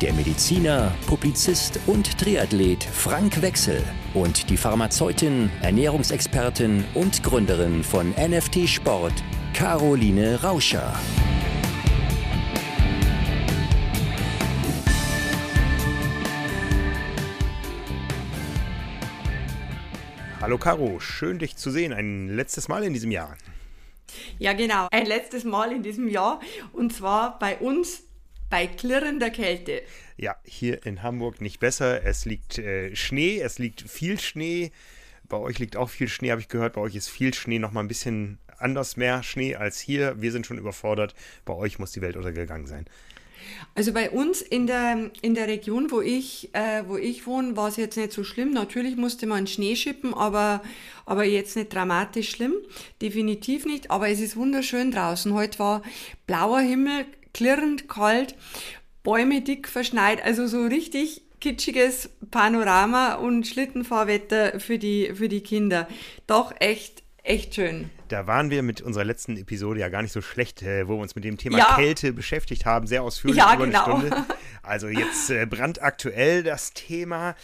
der Mediziner, Publizist und Triathlet Frank Wechsel und die Pharmazeutin, Ernährungsexpertin und Gründerin von NFT Sport, Caroline Rauscher. Hallo Caro, schön dich zu sehen, ein letztes Mal in diesem Jahr. Ja, genau, ein letztes Mal in diesem Jahr und zwar bei uns bei klirrender Kälte. Ja, hier in Hamburg nicht besser. Es liegt äh, Schnee, es liegt viel Schnee. Bei euch liegt auch viel Schnee, habe ich gehört. Bei euch ist viel Schnee, noch mal ein bisschen anders mehr Schnee als hier. Wir sind schon überfordert. Bei euch muss die Welt untergegangen sein. Also bei uns in der, in der Region, wo ich, äh, wo ich wohne, war es jetzt nicht so schlimm. Natürlich musste man Schnee schippen, aber, aber jetzt nicht dramatisch schlimm. Definitiv nicht. Aber es ist wunderschön draußen. Heute war blauer Himmel, klirrend kalt, Bäume dick verschneit, also so richtig kitschiges Panorama und Schlittenfahrwetter für die, für die Kinder. Doch echt, echt schön. Da waren wir mit unserer letzten Episode ja gar nicht so schlecht, äh, wo wir uns mit dem Thema ja. Kälte beschäftigt haben, sehr ausführlich ja, über genau. eine Stunde. Also jetzt äh, brandaktuell das Thema.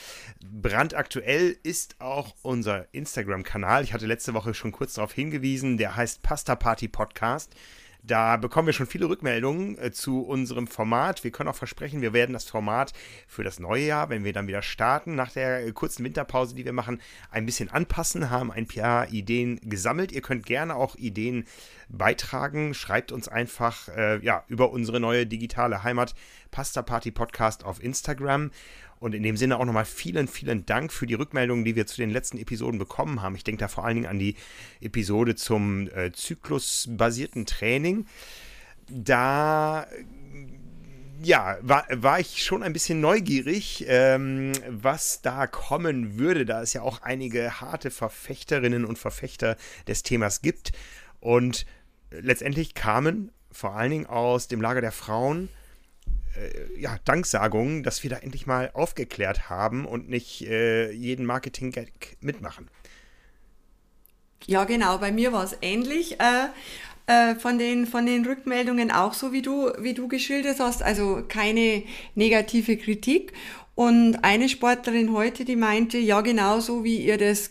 Brandaktuell ist auch unser Instagram-Kanal. Ich hatte letzte Woche schon kurz darauf hingewiesen. Der heißt Pasta Party Podcast. Da bekommen wir schon viele Rückmeldungen äh, zu unserem Format. Wir können auch versprechen, wir werden das Format für das neue Jahr, wenn wir dann wieder starten, nach der äh, kurzen Winterpause, die wir machen, ein bisschen anpassen, haben ein paar Ideen gesammelt. Ihr könnt gerne auch Ideen beitragen. Schreibt uns einfach äh, ja, über unsere neue digitale Heimat Pasta Party Podcast auf Instagram. Und in dem Sinne auch nochmal vielen, vielen Dank für die Rückmeldungen, die wir zu den letzten Episoden bekommen haben. Ich denke da vor allen Dingen an die Episode zum äh, zyklusbasierten Training. Da ja, war, war ich schon ein bisschen neugierig, ähm, was da kommen würde, da es ja auch einige harte Verfechterinnen und Verfechter des Themas gibt. Und letztendlich kamen vor allen Dingen aus dem Lager der Frauen äh, ja, Danksagungen, dass wir da endlich mal aufgeklärt haben und nicht äh, jeden Marketing-Gag mitmachen. Ja, genau, bei mir war es ähnlich. Äh, äh, von, den, von den Rückmeldungen auch so, wie du, wie du geschildert hast. Also keine negative Kritik. Und eine Sportlerin heute, die meinte, ja, genauso wie ihr das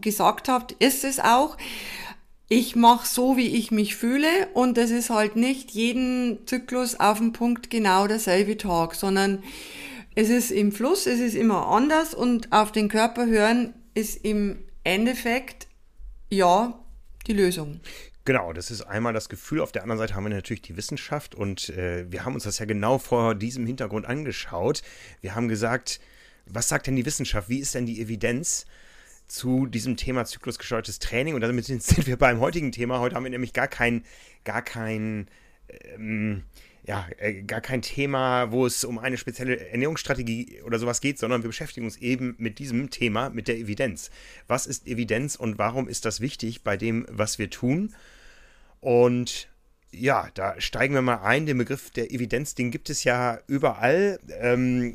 gesagt habt, ist es auch ich mache so, wie ich mich fühle und das ist halt nicht jeden Zyklus auf den Punkt genau derselbe Tag, sondern es ist im Fluss, es ist immer anders und auf den Körper hören ist im Endeffekt ja die Lösung. Genau, das ist einmal das Gefühl. Auf der anderen Seite haben wir natürlich die Wissenschaft und äh, wir haben uns das ja genau vor diesem Hintergrund angeschaut. Wir haben gesagt, was sagt denn die Wissenschaft? Wie ist denn die Evidenz? Zu diesem Thema zyklusgesteuertes Training. Und damit sind wir beim heutigen Thema. Heute haben wir nämlich gar kein, gar kein, ähm, ja, äh, gar kein Thema, wo es um eine spezielle Ernährungsstrategie oder sowas geht, sondern wir beschäftigen uns eben mit diesem Thema, mit der Evidenz. Was ist Evidenz und warum ist das wichtig bei dem, was wir tun? Und ja, da steigen wir mal ein. Den Begriff der Evidenz, den gibt es ja überall. Ähm,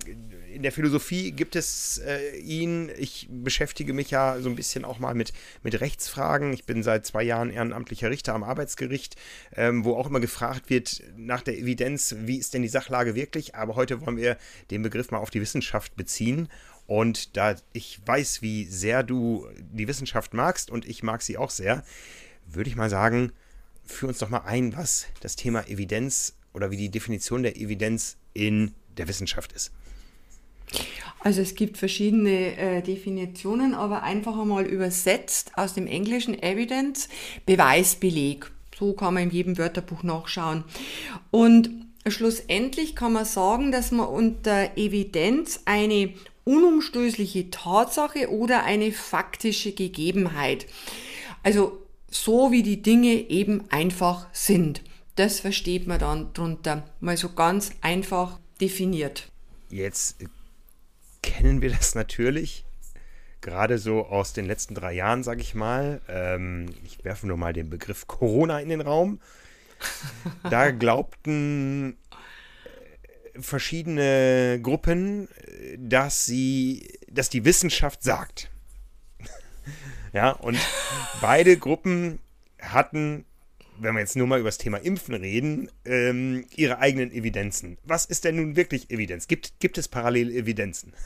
in der Philosophie gibt es äh, ihn. Ich beschäftige mich ja so ein bisschen auch mal mit, mit Rechtsfragen. Ich bin seit zwei Jahren ehrenamtlicher Richter am Arbeitsgericht, ähm, wo auch immer gefragt wird nach der Evidenz, wie ist denn die Sachlage wirklich. Aber heute wollen wir den Begriff mal auf die Wissenschaft beziehen. Und da ich weiß, wie sehr du die Wissenschaft magst und ich mag sie auch sehr, würde ich mal sagen, führ uns doch mal ein, was das Thema Evidenz oder wie die Definition der Evidenz in der Wissenschaft ist. Also es gibt verschiedene äh, Definitionen, aber einfach einmal übersetzt aus dem Englischen Evidence, Beweisbeleg. So kann man in jedem Wörterbuch nachschauen. Und schlussendlich kann man sagen, dass man unter Evidenz eine unumstößliche Tatsache oder eine faktische Gegebenheit, also so wie die Dinge eben einfach sind. Das versteht man dann drunter, mal so ganz einfach definiert. Jetzt kennen wir das natürlich. gerade so aus den letzten drei Jahren, sage ich mal. Ähm, ich werfe nur mal den Begriff Corona in den Raum. Da glaubten äh, verschiedene Gruppen, dass sie, dass die Wissenschaft sagt. Ja, und beide Gruppen hatten wenn wir jetzt nur mal über das Thema Impfen reden, ähm, ihre eigenen Evidenzen. Was ist denn nun wirklich Evidenz? Gibt, gibt es parallele Evidenzen?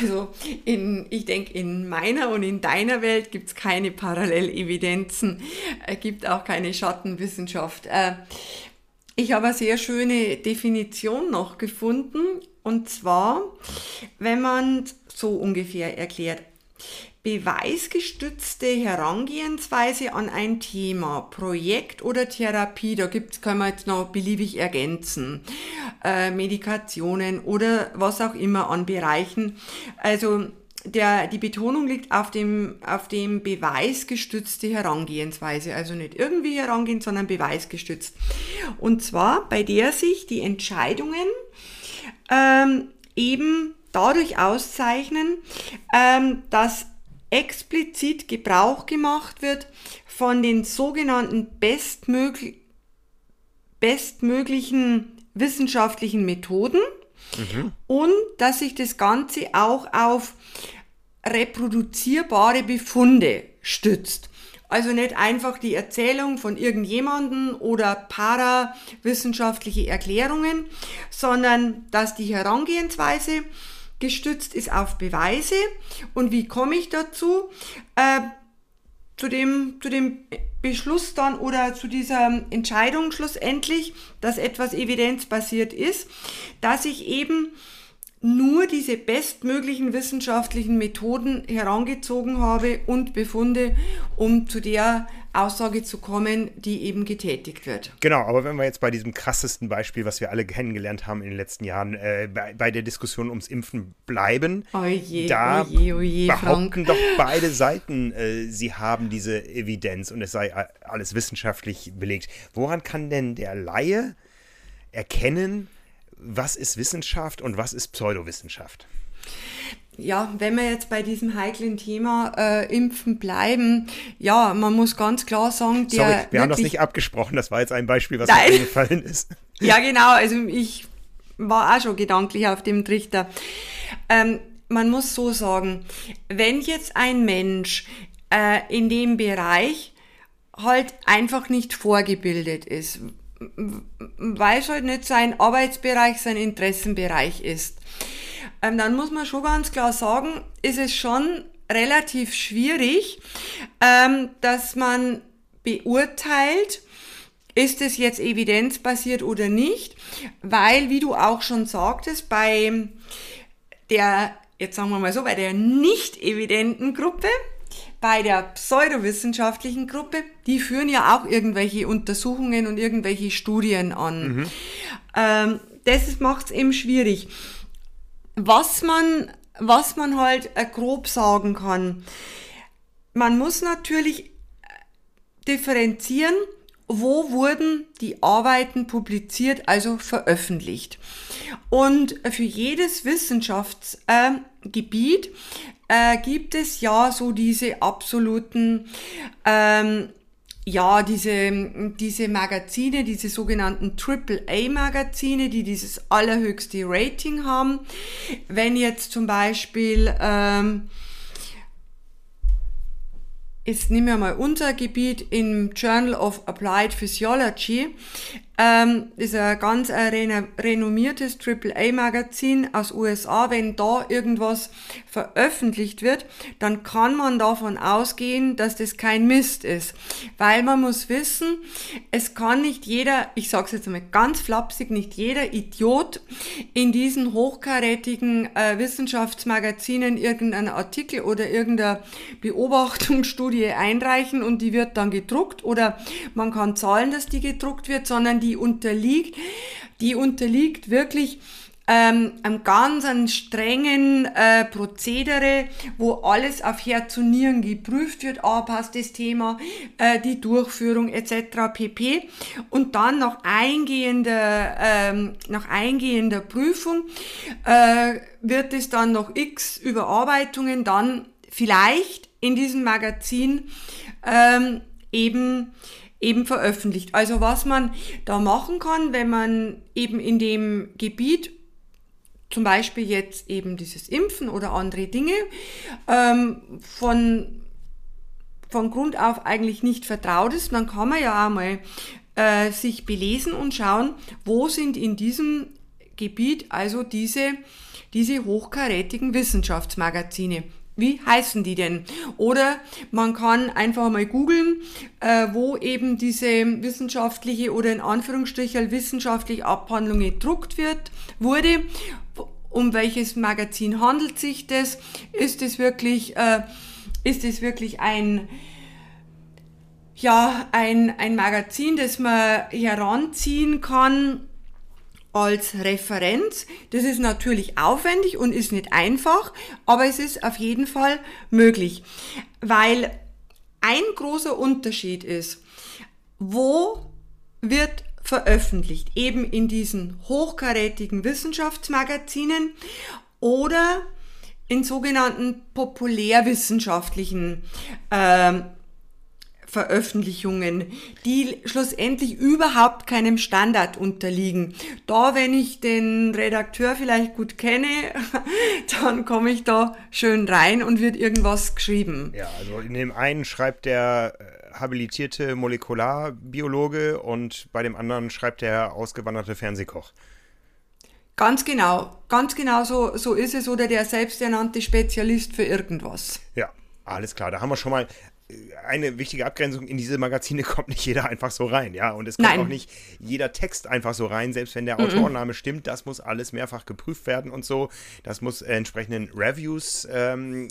Also in, ich denke, in meiner und in deiner Welt gibt es keine Parallelevidenzen, äh, gibt auch keine Schattenwissenschaft. Äh, ich habe eine sehr schöne Definition noch gefunden und zwar, wenn man so ungefähr erklärt, beweisgestützte Herangehensweise an ein Thema, Projekt oder Therapie, da gibt's, können wir jetzt noch beliebig ergänzen, äh, Medikationen oder was auch immer an Bereichen. Also der, die Betonung liegt auf dem, auf dem beweisgestützte Herangehensweise, also nicht irgendwie herangehen, sondern beweisgestützt. Und zwar bei der sich die Entscheidungen ähm, eben dadurch auszeichnen, ähm, dass explizit Gebrauch gemacht wird von den sogenannten bestmöglich, bestmöglichen wissenschaftlichen Methoden mhm. und dass sich das Ganze auch auf reproduzierbare Befunde stützt. Also nicht einfach die Erzählung von irgendjemanden oder parawissenschaftliche Erklärungen, sondern dass die Herangehensweise gestützt ist auf Beweise. Und wie komme ich dazu? Äh, zu dem, zu dem Beschluss dann oder zu dieser Entscheidung schlussendlich, dass etwas evidenzbasiert ist, dass ich eben nur diese bestmöglichen wissenschaftlichen Methoden herangezogen habe und Befunde, um zu der Aussage zu kommen, die eben getätigt wird. Genau, aber wenn wir jetzt bei diesem krassesten Beispiel, was wir alle kennengelernt haben in den letzten Jahren, äh, bei, bei, der Diskussion ums Impfen bleiben, oje, da oje, oje, behaupten Frank. doch beide Seiten, äh, sie haben diese Evidenz und es sei alles wissenschaftlich belegt. Woran kann denn der Laie erkennen, was ist Wissenschaft und was ist Pseudowissenschaft? Ja, wenn wir jetzt bei diesem heiklen Thema äh, Impfen bleiben, ja, man muss ganz klar sagen, der. Sorry, wir haben das nicht abgesprochen, das war jetzt ein Beispiel, was Nein. mir eingefallen ist. Ja, genau, also ich war auch schon gedanklich auf dem Trichter. Ähm, man muss so sagen, wenn jetzt ein Mensch äh, in dem Bereich halt einfach nicht vorgebildet ist, weil es halt nicht sein Arbeitsbereich, sein Interessenbereich ist, ähm, dann muss man schon ganz klar sagen, ist es schon relativ schwierig, ähm, dass man beurteilt, ist es jetzt evidenzbasiert oder nicht, weil, wie du auch schon sagtest, bei der, jetzt sagen wir mal so, bei der nicht evidenten Gruppe, bei der pseudowissenschaftlichen Gruppe, die führen ja auch irgendwelche Untersuchungen und irgendwelche Studien an. Mhm. Ähm, das macht es eben schwierig. Was man, was man halt äh, grob sagen kann, man muss natürlich äh, differenzieren, wo wurden die Arbeiten publiziert, also veröffentlicht. Und für jedes Wissenschaftsgebiet äh, äh, gibt es ja so diese absoluten ähm, ja, diese, diese Magazine, diese sogenannten AAA-Magazine, die dieses allerhöchste Rating haben. Wenn jetzt zum Beispiel, ähm, jetzt nehmen wir mal unser Gebiet im Journal of Applied Physiology, ähm, ist ein ganz ein renommiertes AAA-Magazin aus USA. Wenn da irgendwas veröffentlicht wird, dann kann man davon ausgehen, dass das kein Mist ist. Weil man muss wissen, es kann nicht jeder, ich sage es jetzt einmal ganz flapsig, nicht jeder Idiot in diesen hochkarätigen äh, Wissenschaftsmagazinen irgendeinen Artikel oder irgendeine Beobachtungsstudie einreichen und die wird dann gedruckt oder man kann zahlen, dass die gedruckt wird, sondern die unterliegt, die unterliegt wirklich ähm, einem ganz einen strengen äh, Prozedere, wo alles auf Herz und Nieren geprüft wird, ah, passt das Thema, äh, die Durchführung etc. pp. Und dann nach eingehender, ähm, nach eingehender Prüfung äh, wird es dann noch x Überarbeitungen dann vielleicht in diesem Magazin ähm, eben eben veröffentlicht. Also was man da machen kann, wenn man eben in dem Gebiet zum Beispiel jetzt eben dieses Impfen oder andere Dinge ähm, von, von Grund auf eigentlich nicht vertraut ist, dann kann man ja auch mal äh, sich belesen und schauen, wo sind in diesem Gebiet also diese, diese hochkarätigen Wissenschaftsmagazine. Wie heißen die denn? Oder man kann einfach mal googeln, äh, wo eben diese wissenschaftliche oder in Anführungsstrichen wissenschaftliche Abhandlung gedruckt wird, wurde um welches Magazin handelt sich das? Ist es wirklich, äh, ist es wirklich ein, ja, ein, ein Magazin, das man heranziehen kann als Referenz. Das ist natürlich aufwendig und ist nicht einfach, aber es ist auf jeden Fall möglich, weil ein großer Unterschied ist, wo wird veröffentlicht, eben in diesen hochkarätigen Wissenschaftsmagazinen oder in sogenannten populärwissenschaftlichen äh, Veröffentlichungen, die schlussendlich überhaupt keinem Standard unterliegen. Da, wenn ich den Redakteur vielleicht gut kenne, dann komme ich da schön rein und wird irgendwas geschrieben. Ja, also in dem einen schreibt der äh, habilitierte Molekularbiologe und bei dem anderen schreibt der ausgewanderte Fernsehkoch. Ganz genau, ganz genau so, so ist es oder der selbsternannte Spezialist für irgendwas. Ja, alles klar. Da haben wir schon mal eine wichtige Abgrenzung. In diese Magazine kommt nicht jeder einfach so rein, ja. Und es kommt Nein. auch nicht jeder Text einfach so rein, selbst wenn der mm -mm. Autorenname stimmt. Das muss alles mehrfach geprüft werden und so. Das muss äh, entsprechenden Reviews ähm,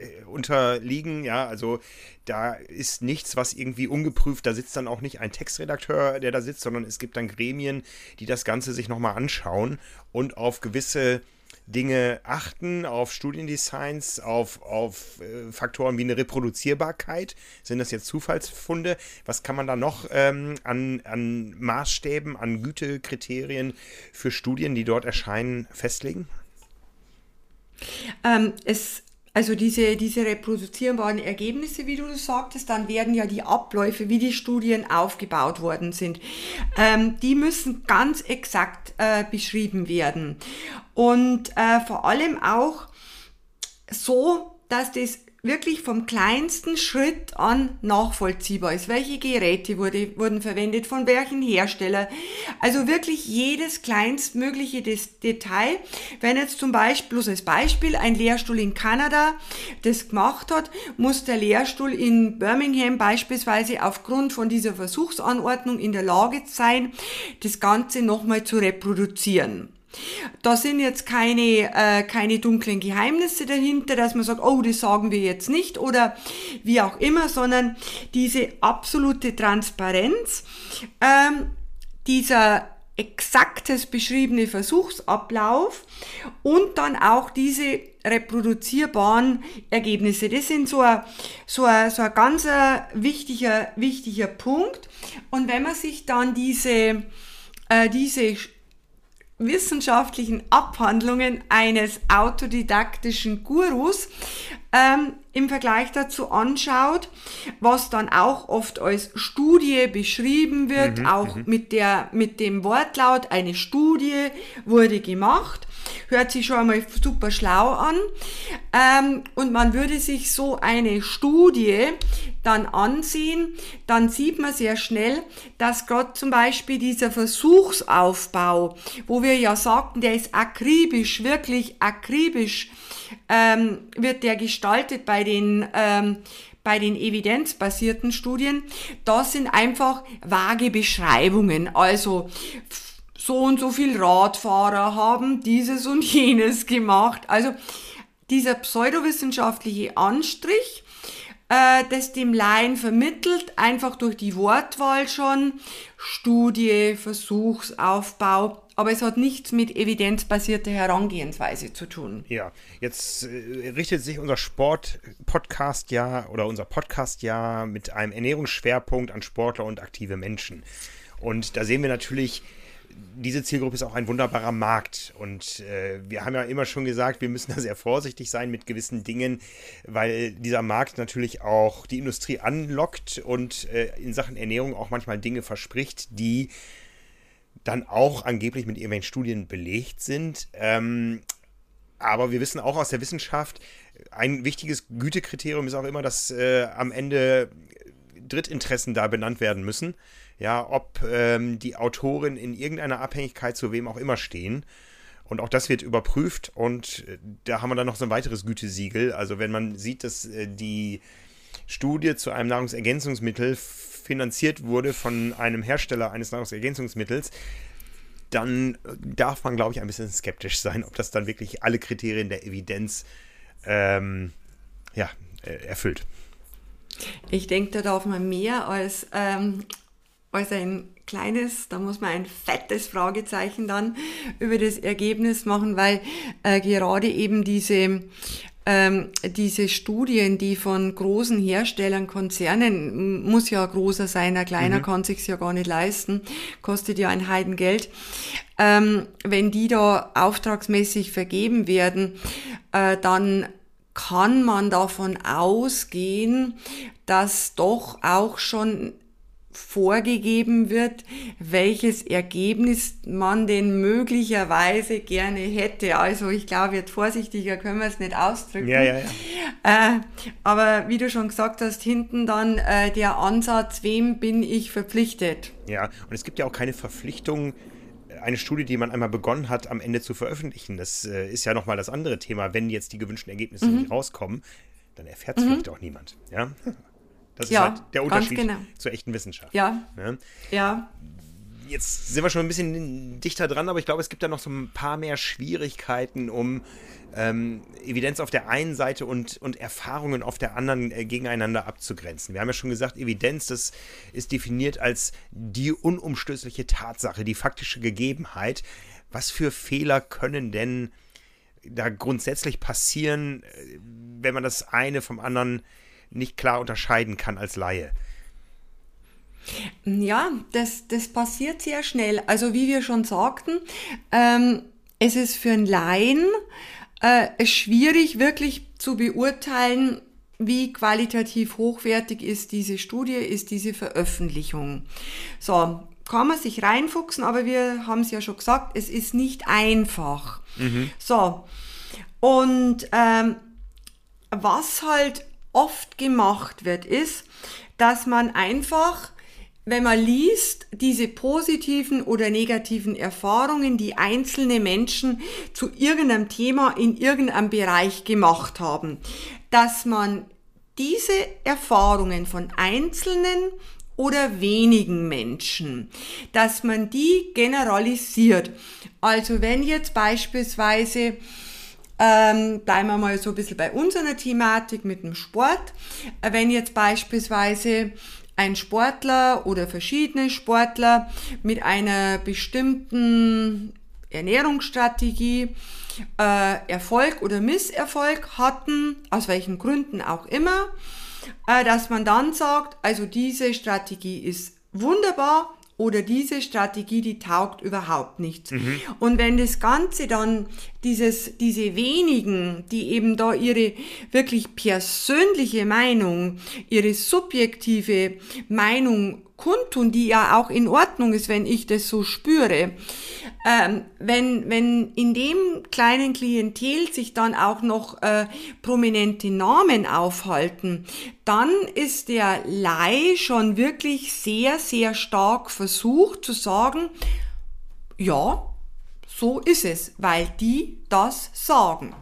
äh, unterliegen. Ja, also da ist nichts, was irgendwie ungeprüft, da sitzt dann auch nicht ein Textredakteur, der da sitzt, sondern es gibt dann Gremien, die das Ganze sich nochmal anschauen und auf gewisse Dinge achten, auf Studiendesigns, auf, auf äh, Faktoren wie eine Reproduzierbarkeit. Sind das jetzt Zufallsfunde? Was kann man da noch ähm, an, an Maßstäben, an Gütekriterien für Studien, die dort erscheinen, festlegen? Ähm, es also diese, diese reproduzierbaren Ergebnisse, wie du sagtest, dann werden ja die Abläufe, wie die Studien aufgebaut worden sind, ähm, die müssen ganz exakt äh, beschrieben werden. Und äh, vor allem auch so, dass das wirklich vom kleinsten Schritt an nachvollziehbar ist. Welche Geräte wurde, wurden verwendet, von welchen Hersteller. Also wirklich jedes kleinstmögliche Detail. Wenn jetzt zum Beispiel, bloß als Beispiel, ein Lehrstuhl in Kanada das gemacht hat, muss der Lehrstuhl in Birmingham beispielsweise aufgrund von dieser Versuchsanordnung in der Lage sein, das Ganze nochmal zu reproduzieren. Da sind jetzt keine, äh, keine dunklen Geheimnisse dahinter, dass man sagt, oh, das sagen wir jetzt nicht oder wie auch immer, sondern diese absolute Transparenz, ähm, dieser exaktes beschriebene Versuchsablauf und dann auch diese reproduzierbaren Ergebnisse. Das sind so ein, so ein, so ein ganz wichtiger, wichtiger Punkt. Und wenn man sich dann diese, äh, diese wissenschaftlichen Abhandlungen eines autodidaktischen Gurus ähm, im Vergleich dazu anschaut, was dann auch oft als Studie beschrieben wird, mhm, auch mhm. mit, der, mit dem Wortlaut, eine Studie wurde gemacht, hört sich schon einmal super schlau an. Ähm, und man würde sich so eine Studie dann ansehen, dann sieht man sehr schnell, dass gerade zum Beispiel dieser Versuchsaufbau, wo wir ja sagten, der ist akribisch, wirklich akribisch, ähm, wird der gestaltet bei den ähm, bei den evidenzbasierten Studien, das sind einfach vage Beschreibungen. Also so und so viel Radfahrer haben dieses und jenes gemacht. Also dieser pseudowissenschaftliche Anstrich, äh, das dem Laien vermittelt, einfach durch die Wortwahl schon, Studie, Versuchsaufbau, aber es hat nichts mit evidenzbasierter Herangehensweise zu tun. Ja, jetzt äh, richtet sich unser Sport-Podcast ja oder unser Podcast ja mit einem Ernährungsschwerpunkt an Sportler und aktive Menschen. Und da sehen wir natürlich, diese Zielgruppe ist auch ein wunderbarer Markt. Und äh, wir haben ja immer schon gesagt, wir müssen da sehr vorsichtig sein mit gewissen Dingen, weil dieser Markt natürlich auch die Industrie anlockt und äh, in Sachen Ernährung auch manchmal Dinge verspricht, die dann auch angeblich mit irgendwelchen Studien belegt sind. Ähm, aber wir wissen auch aus der Wissenschaft, ein wichtiges Gütekriterium ist auch immer, dass äh, am Ende Drittinteressen da benannt werden müssen ja, ob ähm, die Autoren in irgendeiner Abhängigkeit zu wem auch immer stehen. Und auch das wird überprüft und äh, da haben wir dann noch so ein weiteres Gütesiegel. Also wenn man sieht, dass äh, die Studie zu einem Nahrungsergänzungsmittel finanziert wurde von einem Hersteller eines Nahrungsergänzungsmittels, dann äh, darf man, glaube ich, ein bisschen skeptisch sein, ob das dann wirklich alle Kriterien der Evidenz ähm, ja, erfüllt. Ich denke, da darf man mehr als ähm, als ein kleines, da muss man ein fettes Fragezeichen dann über das Ergebnis machen, weil äh, gerade eben diese ähm, diese Studien, die von großen Herstellern, Konzernen, muss ja großer sein, ein kleiner mhm. kann sich's ja gar nicht leisten, kostet ja ein Heidengeld. Ähm, wenn die da auftragsmäßig vergeben werden, äh, dann kann man davon ausgehen, dass doch auch schon vorgegeben wird, welches Ergebnis man denn möglicherweise gerne hätte. Also ich glaube, jetzt vorsichtiger können wir es nicht ausdrücken. Ja, ja, ja. Äh, aber wie du schon gesagt hast, hinten dann äh, der Ansatz, wem bin ich verpflichtet? Ja, und es gibt ja auch keine Verpflichtung, eine Studie, die man einmal begonnen hat, am Ende zu veröffentlichen. Das äh, ist ja nochmal das andere Thema. Wenn jetzt die gewünschten Ergebnisse mhm. nicht rauskommen, dann erfährt es mhm. vielleicht auch niemand. Ja. Das ja, ist halt der Unterschied genau. zur echten Wissenschaft. Ja. ja. ja. Jetzt sind wir schon ein bisschen dichter dran, aber ich glaube, es gibt da noch so ein paar mehr Schwierigkeiten, um ähm, Evidenz auf der einen Seite und, und Erfahrungen auf der anderen äh, gegeneinander abzugrenzen. Wir haben ja schon gesagt, Evidenz, das ist definiert als die unumstößliche Tatsache, die faktische Gegebenheit. Was für Fehler können denn da grundsätzlich passieren, äh, wenn man das eine vom anderen nicht klar unterscheiden kann als Laie. Ja, das, das passiert sehr schnell. Also wie wir schon sagten, ähm, es ist für einen Laien äh, schwierig wirklich zu beurteilen, wie qualitativ hochwertig ist diese Studie, ist diese Veröffentlichung. So, kann man sich reinfuchsen, aber wir haben es ja schon gesagt, es ist nicht einfach. Mhm. So, und ähm, was halt oft gemacht wird, ist, dass man einfach, wenn man liest, diese positiven oder negativen Erfahrungen, die einzelne Menschen zu irgendeinem Thema in irgendeinem Bereich gemacht haben, dass man diese Erfahrungen von einzelnen oder wenigen Menschen, dass man die generalisiert. Also wenn jetzt beispielsweise ähm, bleiben wir mal so ein bisschen bei unserer Thematik mit dem Sport. Wenn jetzt beispielsweise ein Sportler oder verschiedene Sportler mit einer bestimmten Ernährungsstrategie äh, Erfolg oder Misserfolg hatten, aus welchen Gründen auch immer, äh, dass man dann sagt, also diese Strategie ist wunderbar, oder diese Strategie, die taugt überhaupt nichts. Mhm. Und wenn das Ganze dann dieses, diese wenigen, die eben da ihre wirklich persönliche Meinung, ihre subjektive Meinung kundtun, die ja auch in Ordnung ist, wenn ich das so spüre. Ähm, wenn, wenn in dem kleinen Klientel sich dann auch noch äh, prominente Namen aufhalten, dann ist der Lai schon wirklich sehr, sehr stark versucht zu sagen, ja, so ist es, weil die das sagen.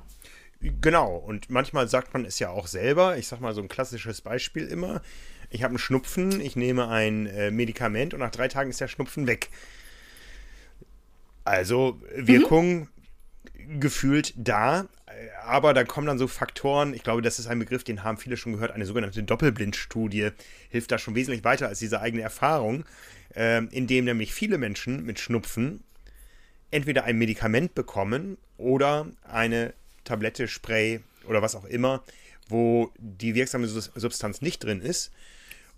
Genau, und manchmal sagt man es ja auch selber. Ich sag mal so ein klassisches Beispiel immer ich habe einen Schnupfen, ich nehme ein äh, Medikament und nach drei Tagen ist der Schnupfen weg. Also Wirkung mhm. gefühlt da, aber da kommen dann so Faktoren, ich glaube, das ist ein Begriff, den haben viele schon gehört, eine sogenannte Doppelblindstudie hilft da schon wesentlich weiter als diese eigene Erfahrung, äh, indem nämlich viele Menschen mit Schnupfen entweder ein Medikament bekommen oder eine Tablette, Spray oder was auch immer, wo die wirksame Substanz nicht drin ist.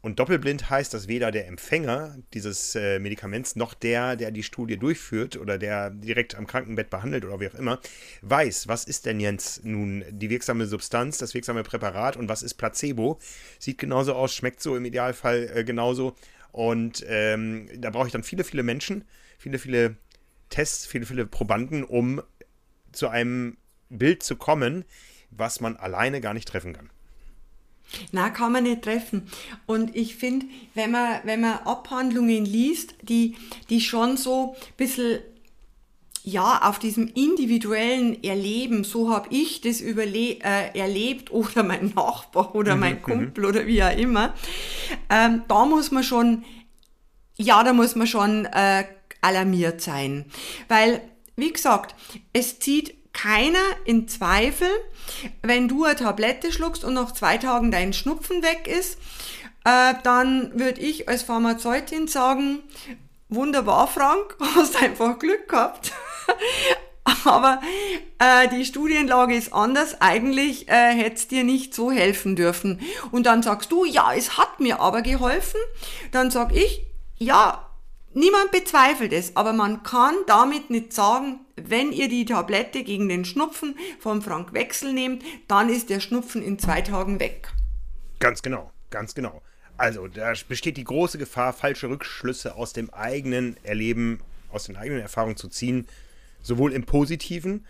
Und doppelblind heißt, dass weder der Empfänger dieses äh, Medikaments noch der, der die Studie durchführt oder der direkt am Krankenbett behandelt oder wie auch immer, weiß, was ist denn jetzt nun die wirksame Substanz, das wirksame Präparat und was ist Placebo. Sieht genauso aus, schmeckt so im Idealfall äh, genauso. Und ähm, da brauche ich dann viele, viele Menschen, viele, viele Tests, viele, viele Probanden, um zu einem Bild zu kommen, was man alleine gar nicht treffen kann. Na, kann man nicht treffen. Und ich finde, wenn man, wenn man Abhandlungen liest, die, die schon so ein bisschen ja, auf diesem individuellen Erleben, so habe ich das überle äh, erlebt oder mein Nachbar oder mein mhm, Kumpel oder wie auch immer, ähm, da muss man schon, ja, da muss man schon äh, alarmiert sein. Weil, wie gesagt, es zieht keiner in Zweifel, wenn du eine Tablette schluckst und nach zwei Tagen dein Schnupfen weg ist, äh, dann würde ich als Pharmazeutin sagen, wunderbar, Frank, hast einfach Glück gehabt. Aber äh, die Studienlage ist anders. Eigentlich äh, hätte es dir nicht so helfen dürfen. Und dann sagst du, ja, es hat mir aber geholfen. Dann sag ich, ja, Niemand bezweifelt es, aber man kann damit nicht sagen, wenn ihr die Tablette gegen den Schnupfen vom Frank Wechsel nehmt, dann ist der Schnupfen in zwei Tagen weg. Ganz genau, ganz genau. Also da besteht die große Gefahr, falsche Rückschlüsse aus dem eigenen Erleben, aus den eigenen Erfahrungen zu ziehen, sowohl im positiven,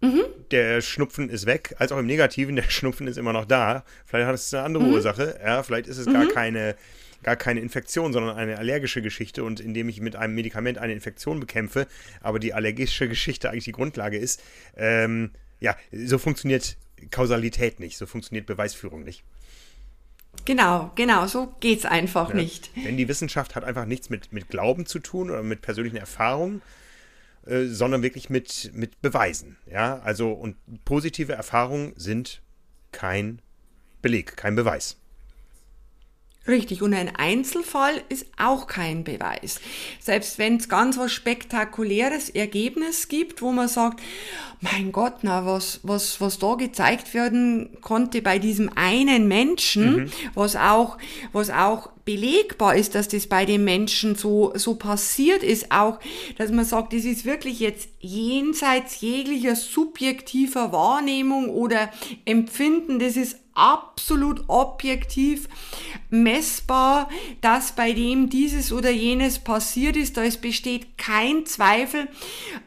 mhm. der Schnupfen ist weg, als auch im negativen, der Schnupfen ist immer noch da. Vielleicht hat es eine andere mhm. Ursache, ja, vielleicht ist es mhm. gar keine gar keine Infektion, sondern eine allergische Geschichte und indem ich mit einem Medikament eine Infektion bekämpfe, aber die allergische Geschichte eigentlich die Grundlage ist, ähm, ja, so funktioniert Kausalität nicht, so funktioniert Beweisführung nicht. Genau, genau, so geht es einfach ja. nicht. Denn die Wissenschaft hat einfach nichts mit, mit Glauben zu tun oder mit persönlichen Erfahrungen, äh, sondern wirklich mit, mit Beweisen. Ja, also und positive Erfahrungen sind kein Beleg, kein Beweis. Richtig, und ein Einzelfall ist auch kein Beweis. Selbst wenn es ganz was spektakuläres Ergebnis gibt, wo man sagt, mein Gott, na, was, was, was da gezeigt werden konnte bei diesem einen Menschen, mhm. was auch, was auch belegbar ist, dass das bei den Menschen so, so passiert ist, auch, dass man sagt, das ist wirklich jetzt jenseits jeglicher subjektiver Wahrnehmung oder Empfinden, das ist absolut objektiv messbar, dass bei dem dieses oder jenes passiert ist. Da es besteht kein Zweifel.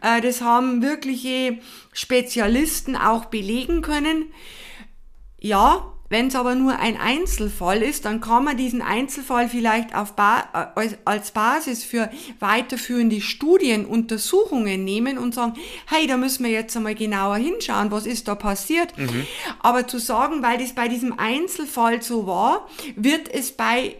Äh, das haben wirkliche Spezialisten auch belegen können. Ja, wenn es aber nur ein Einzelfall ist, dann kann man diesen Einzelfall vielleicht ba äh, als Basis für weiterführende Studien, Untersuchungen nehmen und sagen, hey, da müssen wir jetzt einmal genauer hinschauen, was ist da passiert. Mhm. Aber zu sagen, weil das bei diesem Einzelfall so war, wird es bei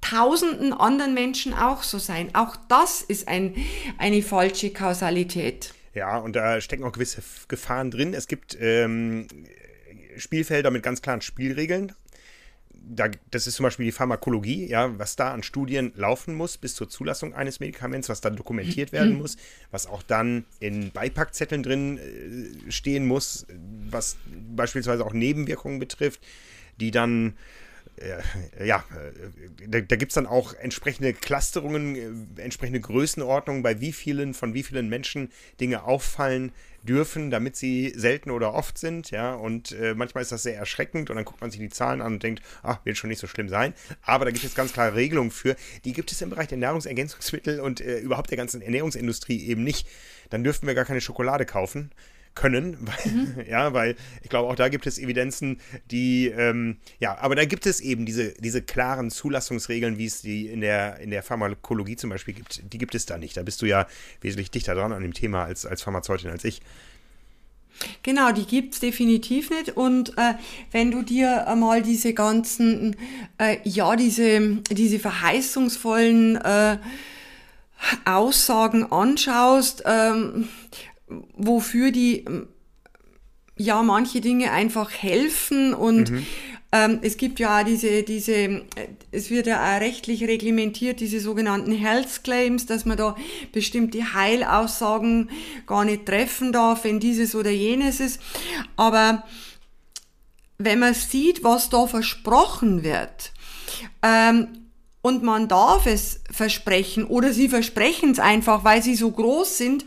tausenden anderen Menschen auch so sein. Auch das ist ein, eine falsche Kausalität. Ja, und da stecken auch gewisse Gefahren drin. Es gibt ähm, Spielfelder mit ganz klaren Spielregeln. Da, das ist zum Beispiel die Pharmakologie, ja, was da an Studien laufen muss bis zur Zulassung eines Medikaments, was dann dokumentiert werden muss, was auch dann in Beipackzetteln drin äh, stehen muss, was beispielsweise auch Nebenwirkungen betrifft, die dann äh, ja, äh, da, da gibt es dann auch entsprechende Clusterungen, äh, entsprechende Größenordnungen, bei wie vielen, von wie vielen Menschen Dinge auffallen dürfen, damit sie selten oder oft sind, ja, und äh, manchmal ist das sehr erschreckend und dann guckt man sich die Zahlen an und denkt, ach, wird schon nicht so schlimm sein, aber da gibt es ganz klare Regelungen für, die gibt es im Bereich der Nahrungsergänzungsmittel und äh, überhaupt der ganzen Ernährungsindustrie eben nicht, dann dürften wir gar keine Schokolade kaufen, können, weil, mhm. ja, weil ich glaube, auch da gibt es Evidenzen, die, ähm, ja, aber da gibt es eben diese, diese klaren Zulassungsregeln, wie es die in der, in der Pharmakologie zum Beispiel gibt, die gibt es da nicht. Da bist du ja wesentlich dichter dran an dem Thema als, als Pharmazeutin als ich. Genau, die gibt es definitiv nicht. Und äh, wenn du dir einmal diese ganzen, äh, ja, diese, diese verheißungsvollen äh, Aussagen anschaust, ähm, wofür die ja manche Dinge einfach helfen und mhm. Ähm, es gibt ja diese, diese, es wird ja auch rechtlich reglementiert, diese sogenannten Health Claims, dass man da bestimmte Heilaussagen gar nicht treffen darf, wenn dieses oder jenes ist. Aber wenn man sieht, was da versprochen wird, ähm, und man darf es versprechen oder sie versprechen es einfach, weil sie so groß sind,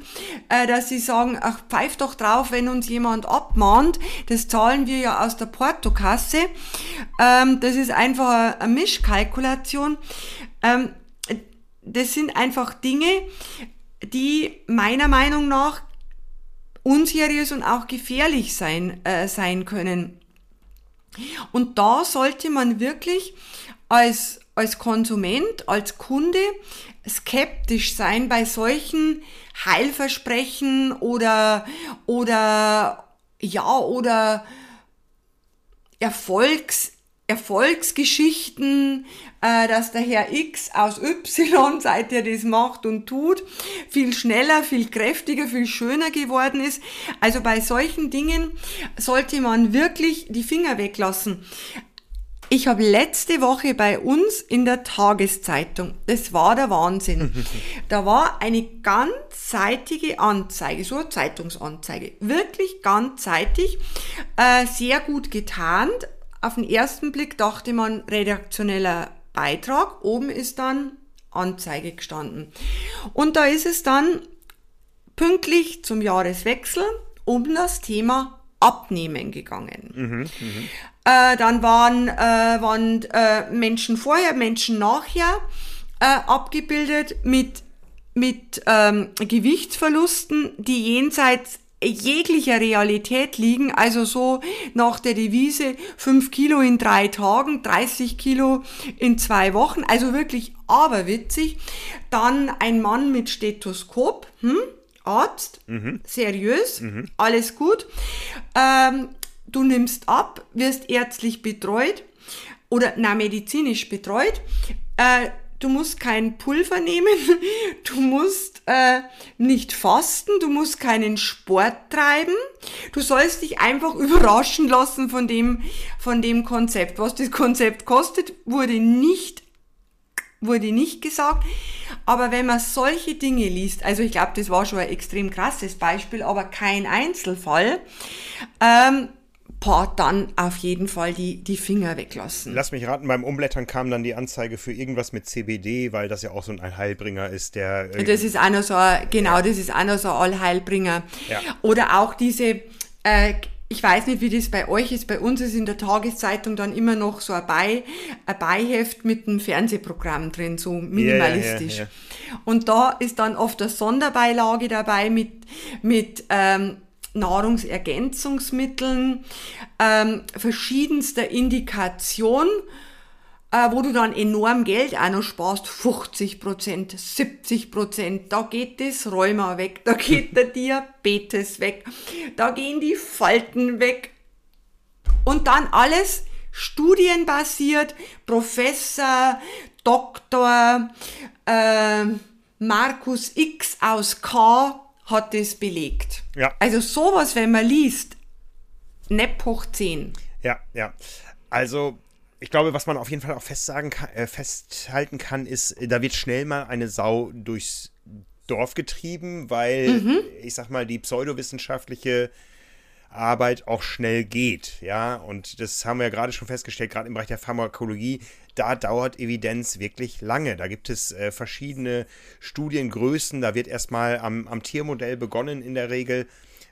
äh, dass sie sagen, ach, pfeift doch drauf, wenn uns jemand abmahnt. Das zahlen wir ja aus der Portokasse. Ähm, das ist einfach eine Mischkalkulation. Ähm, das sind einfach Dinge, die meiner Meinung nach unseriös und auch gefährlich sein, äh, sein können. Und da sollte man wirklich als, als Konsument, als Kunde skeptisch sein bei solchen Heilversprechen oder, oder, ja, oder Erfolgs, Erfolgsgeschichten, äh, dass der Herr X aus Y, seit er das macht und tut, viel schneller, viel kräftiger, viel schöner geworden ist. Also bei solchen Dingen sollte man wirklich die Finger weglassen. Ich habe letzte Woche bei uns in der Tageszeitung, das war der Wahnsinn, da war eine ganzseitige Anzeige, so eine Zeitungsanzeige, wirklich ganzseitig, äh, sehr gut getarnt. Auf den ersten Blick dachte man redaktioneller Beitrag, oben ist dann Anzeige gestanden. Und da ist es dann pünktlich zum Jahreswechsel um das Thema Abnehmen gegangen. Mhm, mh. Äh, dann waren, äh, waren äh, Menschen vorher, Menschen nachher äh, abgebildet mit, mit ähm, Gewichtsverlusten, die jenseits jeglicher Realität liegen, also so nach der Devise 5 Kilo in drei Tagen, 30 Kilo in zwei Wochen, also wirklich aberwitzig. Dann ein Mann mit Stethoskop, hm? Arzt, mhm. seriös, mhm. alles gut. Ähm, du nimmst ab, wirst ärztlich betreut oder na medizinisch betreut. Äh, du musst kein Pulver nehmen, du musst äh, nicht fasten, du musst keinen Sport treiben. Du sollst dich einfach überraschen lassen von dem, von dem Konzept. Was das Konzept kostet, wurde nicht, wurde nicht gesagt. Aber wenn man solche Dinge liest, also ich glaube, das war schon ein extrem krasses Beispiel, aber kein Einzelfall, ähm, boah, dann auf jeden Fall die, die Finger weglassen. Lass mich raten, beim Umblättern kam dann die Anzeige für irgendwas mit CBD, weil das ja auch so ein Heilbringer ist, der. Äh, das ist noch so, genau, das ist noch so ein Allheilbringer. Ja. Oder auch diese, äh, ich weiß nicht, wie das bei euch ist. Bei uns ist in der Tageszeitung dann immer noch so ein, Bei, ein Beiheft mit einem Fernsehprogramm drin, so minimalistisch. Ja, ja, ja, Und da ist dann oft eine Sonderbeilage dabei mit, mit ähm, Nahrungsergänzungsmitteln ähm, verschiedenster Indikation äh, wo du dann enorm Geld auch noch sparst, 50 Prozent, 70 Prozent, da geht das Rheuma weg, da geht der Diabetes weg, da gehen die Falten weg. Und dann alles studienbasiert, Professor, Doktor, äh, Markus X aus K hat das belegt. Ja. Also sowas, wenn man liest, nepp hoch 10. Ja, ja. Also ich glaube, was man auf jeden Fall auch festsagen kann, äh, festhalten kann, ist, da wird schnell mal eine Sau durchs Dorf getrieben, weil, mhm. ich sag mal, die pseudowissenschaftliche Arbeit auch schnell geht, ja, und das haben wir ja gerade schon festgestellt, gerade im Bereich der Pharmakologie, da dauert Evidenz wirklich lange. Da gibt es äh, verschiedene Studiengrößen, da wird erstmal am, am Tiermodell begonnen in der Regel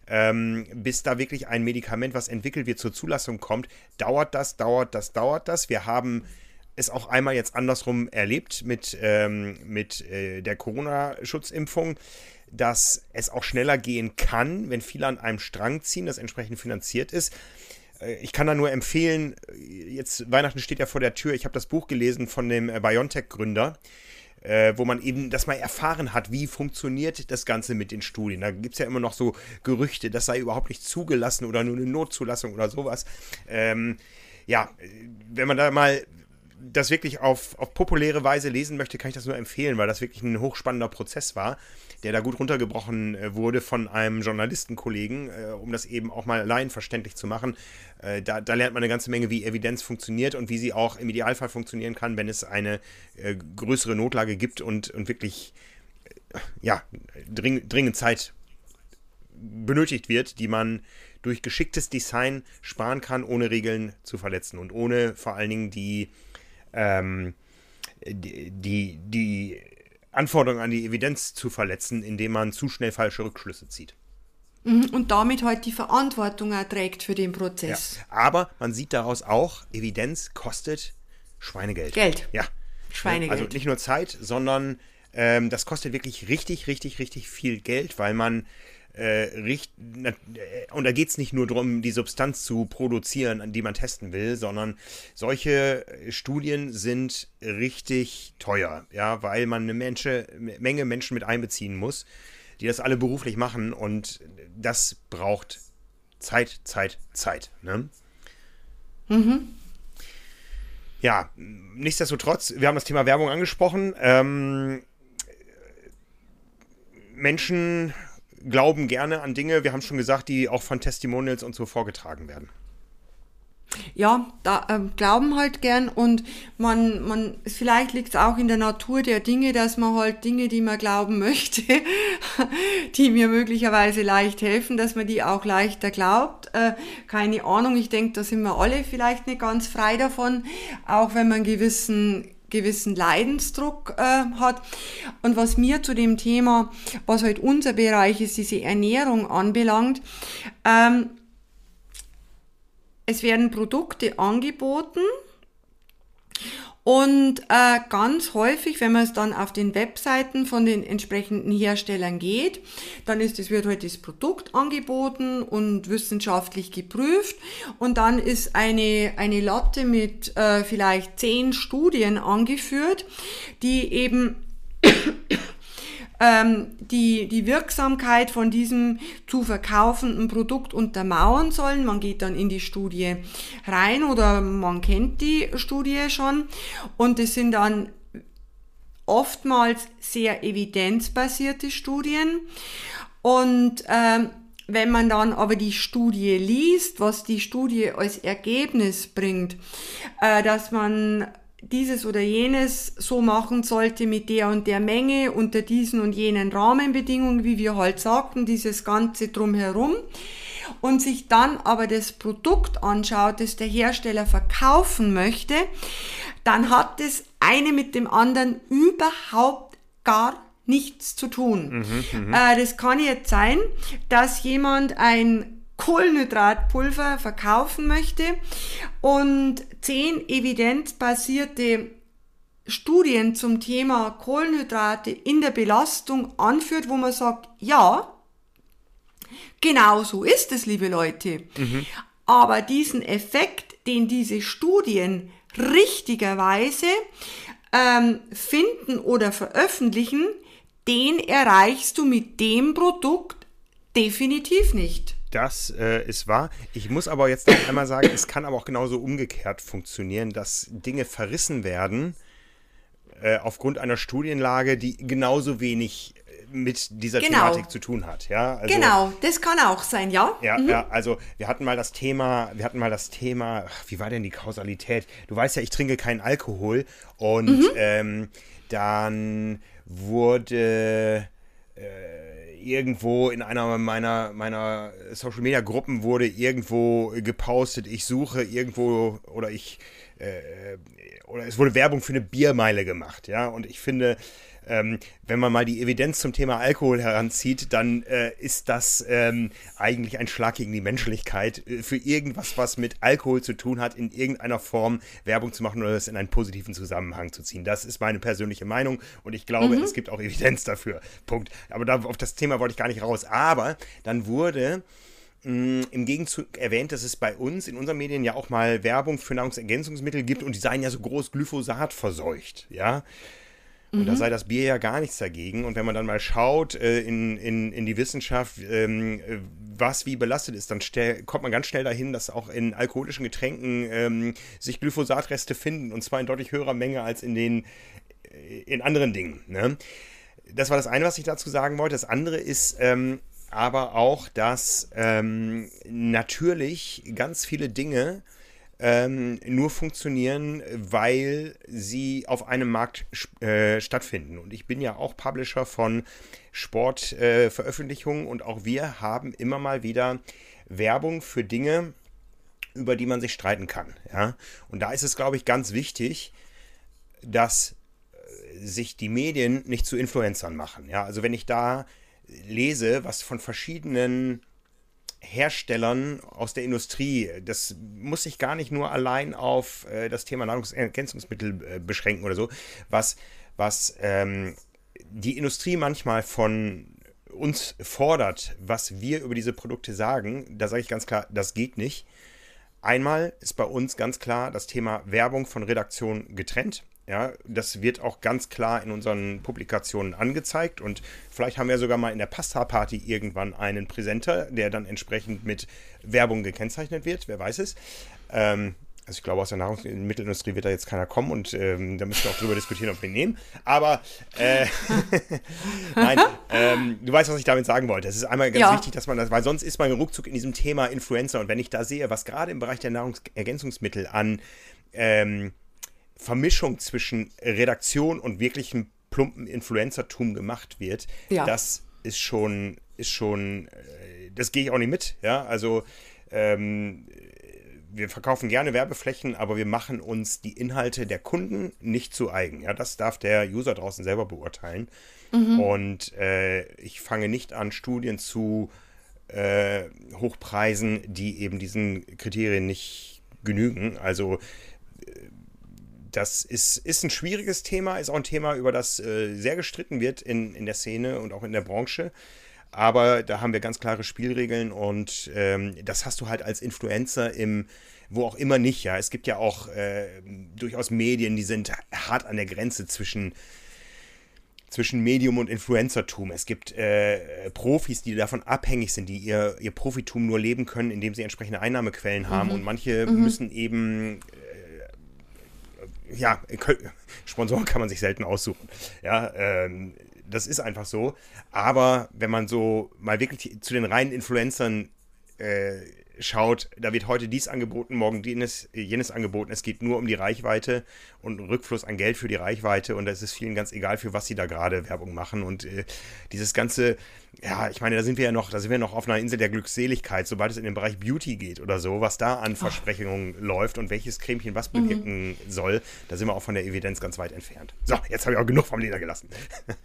ähm, bis da wirklich ein Medikament, was entwickelt wird, zur Zulassung kommt, dauert das, dauert das, dauert das. Wir haben es auch einmal jetzt andersrum erlebt mit, ähm, mit äh, der Corona-Schutzimpfung, dass es auch schneller gehen kann, wenn viele an einem Strang ziehen, das entsprechend finanziert ist. Äh, ich kann da nur empfehlen, jetzt Weihnachten steht ja vor der Tür, ich habe das Buch gelesen von dem äh, BioNTech-Gründer äh, wo man eben das mal erfahren hat, wie funktioniert das Ganze mit den Studien. Da gibt es ja immer noch so Gerüchte, das sei überhaupt nicht zugelassen oder nur eine Notzulassung oder sowas. Ähm, ja, wenn man da mal das wirklich auf, auf populäre Weise lesen möchte, kann ich das nur empfehlen, weil das wirklich ein hochspannender Prozess war, der da gut runtergebrochen äh, wurde von einem Journalistenkollegen, äh, um das eben auch mal laienverständlich zu machen. Äh, da, da, lernt man eine ganze Menge, wie Evidenz funktioniert und wie sie auch im Idealfall funktionieren kann, wenn es eine äh, größere Notlage gibt und, und wirklich äh, ja, dring, dringend Zeit benötigt wird, die man durch geschicktes Design sparen kann, ohne Regeln zu verletzen und ohne vor allen Dingen die, ähm, die, die, Anforderungen an die Evidenz zu verletzen, indem man zu schnell falsche Rückschlüsse zieht. Mhm, und damit halt die Verantwortung erträgt für den Prozess. Ja. Aber man sieht daraus auch, Evidenz kostet Schweinegeld. Geld. Ja. Schweinegeld. Also nicht nur Zeit, sondern ähm, das kostet wirklich richtig, richtig, richtig viel Geld, weil man äh, äh, und da geht es nicht nur darum, die Substanz zu produzieren, an die man testen will, sondern solche äh, Studien sind richtig teuer, ja, weil man eine Mensche, Menge Menschen mit einbeziehen muss, die das alle beruflich machen und das braucht Zeit, Zeit, Zeit. Ne? Mhm. Ja, nichtsdestotrotz, wir haben das Thema Werbung angesprochen. Ähm, Menschen glauben gerne an Dinge, wir haben schon gesagt, die auch von Testimonials und so vorgetragen werden. Ja, da äh, glauben halt gern und man, man, vielleicht liegt es auch in der Natur der Dinge, dass man halt Dinge, die man glauben möchte, die mir möglicherweise leicht helfen, dass man die auch leichter glaubt. Äh, keine Ahnung, ich denke, da sind wir alle vielleicht nicht ganz frei davon, auch wenn man gewissen gewissen Leidensdruck äh, hat. Und was mir zu dem Thema, was halt unser Bereich ist, diese Ernährung anbelangt, ähm, es werden Produkte angeboten, und äh, ganz häufig, wenn man es dann auf den Webseiten von den entsprechenden Herstellern geht, dann ist es wird halt das Produkt angeboten und wissenschaftlich geprüft. Und dann ist eine eine Latte mit äh, vielleicht zehn Studien angeführt, die eben ähm, die, die Wirksamkeit von diesem zu verkaufenden Produkt untermauern sollen. Man geht dann in die Studie rein oder man kennt die Studie schon und es sind dann oftmals sehr evidenzbasierte Studien und ähm, wenn man dann aber die Studie liest, was die Studie als Ergebnis bringt, äh, dass man dieses oder jenes so machen sollte mit der und der Menge unter diesen und jenen Rahmenbedingungen, wie wir halt sagten, dieses Ganze drumherum und sich dann aber das Produkt anschaut, das der Hersteller verkaufen möchte, dann hat das eine mit dem anderen überhaupt gar nichts zu tun. Mhm, mhm. äh, das kann jetzt sein, dass jemand ein Kohlenhydratpulver verkaufen möchte und zehn evidenzbasierte Studien zum Thema Kohlenhydrate in der Belastung anführt, wo man sagt, ja, genau so ist es, liebe Leute. Mhm. Aber diesen Effekt, den diese Studien richtigerweise ähm, finden oder veröffentlichen, den erreichst du mit dem Produkt definitiv nicht. Das äh, ist wahr. Ich muss aber jetzt noch einmal sagen, es kann aber auch genauso umgekehrt funktionieren, dass Dinge verrissen werden äh, aufgrund einer Studienlage, die genauso wenig äh, mit dieser genau. Thematik zu tun hat. Ja? Also, genau, das kann auch sein, ja. Ja, mhm. ja, also wir hatten mal das Thema, wir hatten mal das Thema, ach, wie war denn die Kausalität? Du weißt ja, ich trinke keinen Alkohol und mhm. ähm, dann wurde äh, irgendwo in einer meiner, meiner Social Media Gruppen wurde irgendwo gepostet, ich suche irgendwo oder ich äh, oder es wurde Werbung für eine Biermeile gemacht, ja. Und ich finde, ähm, wenn man mal die Evidenz zum Thema Alkohol heranzieht, dann äh, ist das ähm, eigentlich ein Schlag gegen die Menschlichkeit, äh, für irgendwas, was mit Alkohol zu tun hat, in irgendeiner Form Werbung zu machen oder es in einen positiven Zusammenhang zu ziehen. Das ist meine persönliche Meinung und ich glaube, mhm. es gibt auch Evidenz dafür. Punkt. Aber da, auf das Thema wollte ich gar nicht raus. Aber dann wurde mm, im Gegenzug erwähnt, dass es bei uns in unseren Medien ja auch mal Werbung für Nahrungsergänzungsmittel gibt und die seien ja so groß Glyphosat verseucht, ja. Und mhm. da sei das Bier ja gar nichts dagegen. Und wenn man dann mal schaut äh, in, in, in die Wissenschaft, ähm, was wie belastet ist, dann kommt man ganz schnell dahin, dass auch in alkoholischen Getränken ähm, sich Glyphosatreste finden. Und zwar in deutlich höherer Menge als in den äh, in anderen Dingen. Ne? Das war das eine, was ich dazu sagen wollte. Das andere ist, ähm, aber auch, dass ähm, natürlich ganz viele Dinge ähm, nur funktionieren, weil sie auf einem Markt äh, stattfinden. Und ich bin ja auch Publisher von Sportveröffentlichungen äh, und auch wir haben immer mal wieder Werbung für Dinge, über die man sich streiten kann. Ja? Und da ist es, glaube ich, ganz wichtig, dass äh, sich die Medien nicht zu Influencern machen. Ja? Also wenn ich da lese, was von verschiedenen Herstellern aus der Industrie, das muss sich gar nicht nur allein auf äh, das Thema Nahrungsergänzungsmittel äh, beschränken oder so, was, was ähm, die Industrie manchmal von uns fordert, was wir über diese Produkte sagen, da sage ich ganz klar, das geht nicht. Einmal ist bei uns ganz klar das Thema Werbung von Redaktion getrennt. Ja, das wird auch ganz klar in unseren Publikationen angezeigt und vielleicht haben wir sogar mal in der Pasta-Party irgendwann einen Präsenter, der dann entsprechend mit Werbung gekennzeichnet wird, wer weiß es. Ähm, also ich glaube, aus der Nahrungsmittelindustrie wird da jetzt keiner kommen und ähm, da müssen wir auch drüber diskutieren, ob wir ihn nehmen. Aber äh, nein, ähm, du weißt, was ich damit sagen wollte. Es ist einmal ganz ja. wichtig, dass man das, weil sonst ist man ruckzuck in diesem Thema Influencer und wenn ich da sehe, was gerade im Bereich der Nahrungsergänzungsmittel an ähm, Vermischung zwischen Redaktion und wirklichem plumpen Influencertum gemacht wird, ja. das ist schon, ist schon, äh, das gehe ich auch nicht mit. Ja, also ähm, wir verkaufen gerne Werbeflächen, aber wir machen uns die Inhalte der Kunden nicht zu eigen. Ja, das darf der User draußen selber beurteilen. Mhm. Und äh, ich fange nicht an, Studien zu äh, hochpreisen, die eben diesen Kriterien nicht genügen. Also das ist, ist ein schwieriges Thema, ist auch ein Thema, über das äh, sehr gestritten wird in, in der Szene und auch in der Branche. Aber da haben wir ganz klare Spielregeln und ähm, das hast du halt als Influencer im, wo auch immer nicht, ja. Es gibt ja auch äh, durchaus Medien, die sind hart an der Grenze zwischen, zwischen Medium und Influencertum. Es gibt äh, Profis, die davon abhängig sind, die ihr, ihr Profitum nur leben können, indem sie entsprechende Einnahmequellen haben. Mhm. Und manche mhm. müssen eben ja, Sponsoren kann man sich selten aussuchen. Ja, ähm, das ist einfach so. Aber wenn man so mal wirklich zu den reinen Influencern äh, schaut, da wird heute dies angeboten, morgen jenes, jenes angeboten. Es geht nur um die Reichweite und Rückfluss an Geld für die Reichweite und es ist vielen ganz egal, für was sie da gerade Werbung machen. Und äh, dieses ganze ja, ich meine, da sind wir ja noch, da sind wir noch auf einer Insel der Glückseligkeit, sobald es in den Bereich Beauty geht oder so, was da an Versprechungen Ach. läuft und welches Cremchen was bewirken mhm. soll, da sind wir auch von der Evidenz ganz weit entfernt. So, jetzt habe ich auch genug vom Leder gelassen.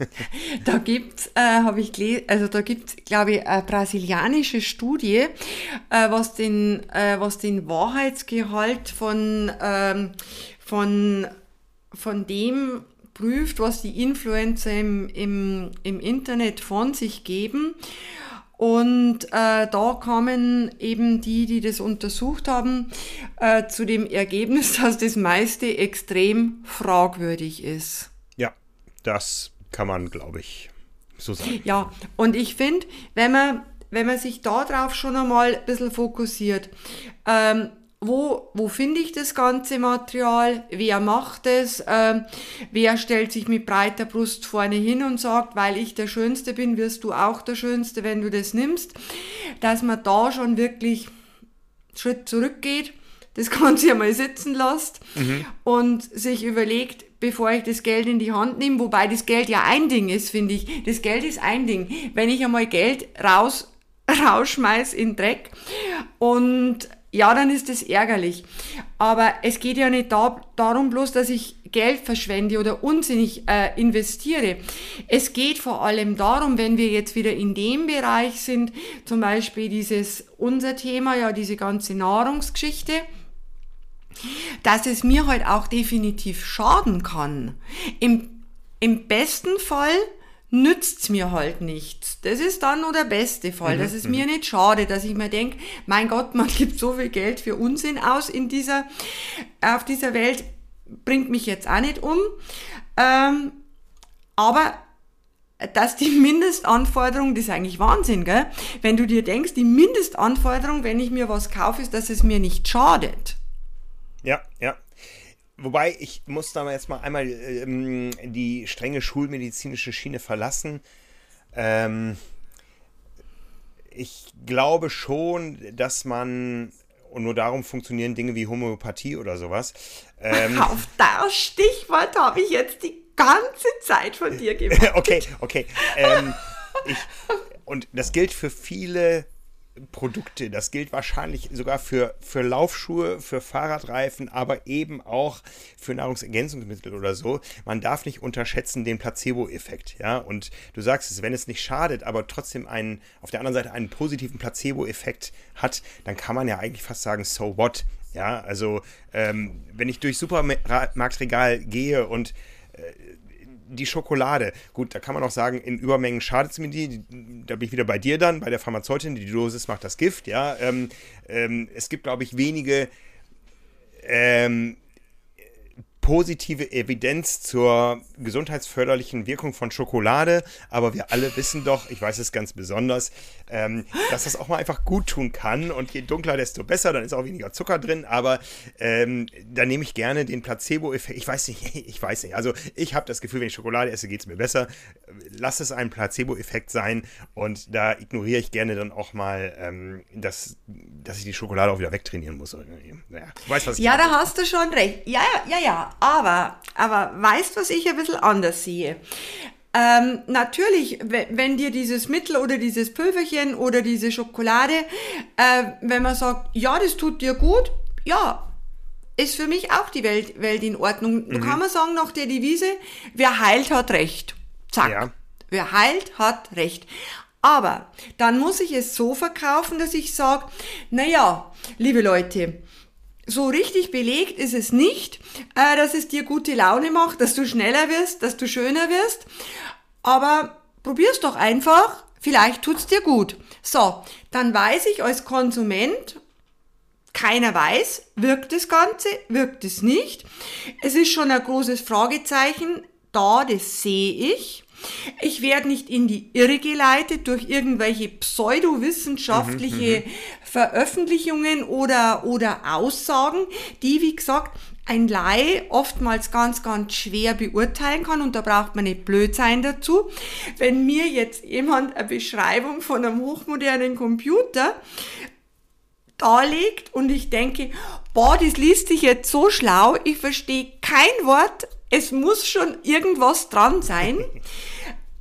da gibt äh, habe ich gelesen, also da gibt glaube ich, eine brasilianische Studie, äh, was den, äh, was den Wahrheitsgehalt von, ähm, von, von dem prüft, was die Influencer im, im, im Internet von sich geben. Und äh, da kamen eben die, die das untersucht haben, äh, zu dem Ergebnis, dass das meiste extrem fragwürdig ist. Ja, das kann man, glaube ich, so sagen. Ja, und ich finde, wenn man, wenn man sich darauf schon einmal ein bisschen fokussiert, ähm, wo, wo finde ich das ganze Material, wer macht es, ähm, wer stellt sich mit breiter Brust vorne hin und sagt, weil ich der Schönste bin, wirst du auch der Schönste, wenn du das nimmst, dass man da schon wirklich Schritt zurückgeht, das Ganze einmal sitzen lässt mhm. und sich überlegt, bevor ich das Geld in die Hand nehme, wobei das Geld ja ein Ding ist, finde ich. Das Geld ist ein Ding. Wenn ich einmal Geld raus rausschmeiß in Dreck und ja, dann ist es ärgerlich. Aber es geht ja nicht da, darum bloß, dass ich Geld verschwende oder unsinnig äh, investiere. Es geht vor allem darum, wenn wir jetzt wieder in dem Bereich sind, zum Beispiel dieses, unser Thema, ja, diese ganze Nahrungsgeschichte, dass es mir halt auch definitiv schaden kann. Im, im besten Fall nützt's mir halt nichts. Das ist dann nur der beste Fall. Mhm, das ist mir mhm. nicht schade, dass ich mir denke, mein Gott, man gibt so viel Geld für Unsinn aus in dieser, auf dieser Welt, bringt mich jetzt auch nicht um. Ähm, aber dass die Mindestanforderung, das ist eigentlich Wahnsinn, gell? Wenn du dir denkst, die Mindestanforderung, wenn ich mir was kaufe, ist, dass es mir nicht schadet. Ja, ja. Wobei, ich muss da jetzt mal einmal ähm, die strenge schulmedizinische Schiene verlassen. Ähm, ich glaube schon, dass man, und nur darum funktionieren Dinge wie Homöopathie oder sowas. Ähm, Auf das Stichwort habe ich jetzt die ganze Zeit von dir gemacht. okay, okay. Ähm, ich, und das gilt für viele Produkte. Das gilt wahrscheinlich sogar für, für Laufschuhe, für Fahrradreifen, aber eben auch für Nahrungsergänzungsmittel oder so. Man darf nicht unterschätzen den Placebo-Effekt. Ja? Und du sagst es, wenn es nicht schadet, aber trotzdem einen, auf der anderen Seite einen positiven Placebo-Effekt hat, dann kann man ja eigentlich fast sagen, so what? Ja, also ähm, wenn ich durch Supermarktregal gehe und äh, die Schokolade, gut, da kann man auch sagen, in Übermengen schadet es mir die. Da bin ich wieder bei dir dann, bei der Pharmazeutin. Die Dosis macht das Gift, ja. Ähm, ähm, es gibt, glaube ich, wenige ähm, positive Evidenz zur gesundheitsförderlichen Wirkung von Schokolade, aber wir alle wissen doch, ich weiß es ganz besonders, ähm, dass das auch mal einfach gut tun kann. Und je dunkler, desto besser, dann ist auch weniger Zucker drin, aber ähm, da nehme ich gerne den Placebo-Effekt, ich weiß nicht, ich weiß nicht, also ich habe das Gefühl, wenn ich Schokolade esse, geht es mir besser, lass es ein Placebo-Effekt sein. Und da ignoriere ich gerne dann auch mal, ähm, dass, dass ich die Schokolade auch wieder wegtrainieren muss. Naja, du weißt, was ich ja, da hast du schon recht. Ja, ja, ja, ja. Aber, aber weißt, was ich ein bisschen anders sehe? Ähm, natürlich, wenn dir dieses Mittel oder dieses Pülverchen oder diese Schokolade, äh, wenn man sagt, ja, das tut dir gut, ja, ist für mich auch die Welt, Welt in Ordnung. Mhm. kann man sagen nach der Devise, wer heilt, hat Recht. Zack. Ja. Wer heilt, hat Recht. Aber dann muss ich es so verkaufen, dass ich sage, naja, liebe Leute, so richtig belegt ist es nicht, äh, dass es dir gute Laune macht, dass du schneller wirst, dass du schöner wirst. Aber probier's doch einfach, vielleicht tut's dir gut. So, dann weiß ich als Konsument, keiner weiß, wirkt das Ganze, wirkt es nicht. Es ist schon ein großes Fragezeichen da, das sehe ich. Ich werde nicht in die Irre geleitet durch irgendwelche pseudowissenschaftliche mhm, mhm, Veröffentlichungen oder, oder Aussagen, die, wie gesagt, ein Laie oftmals ganz, ganz schwer beurteilen kann und da braucht man nicht blöd sein dazu. Wenn mir jetzt jemand eine Beschreibung von einem hochmodernen Computer darlegt und ich denke, boah, das liest sich jetzt so schlau, ich verstehe kein Wort, es muss schon irgendwas dran sein.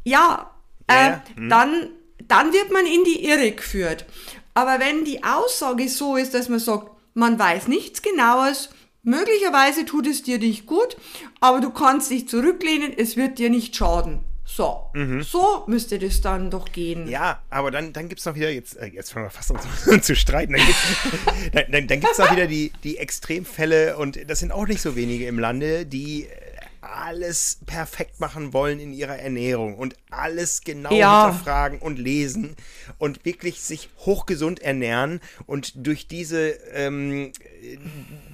Ja, äh, ja. Hm. dann, dann wird man in die Irre geführt. Aber wenn die Aussage so ist, dass man sagt, man weiß nichts genaues, möglicherweise tut es dir nicht gut, aber du kannst dich zurücklehnen, es wird dir nicht schaden. So, mhm. so müsste das dann doch gehen. Ja, aber dann, dann gibt es noch wieder, jetzt, äh, jetzt fangen wir fast an zu, zu streiten, dann gibt es dann, dann, dann noch wieder die, die Extremfälle und das sind auch nicht so wenige im Lande, die alles perfekt machen wollen in ihrer Ernährung und alles genau ja. hinterfragen und lesen und wirklich sich hochgesund ernähren und durch diese ähm,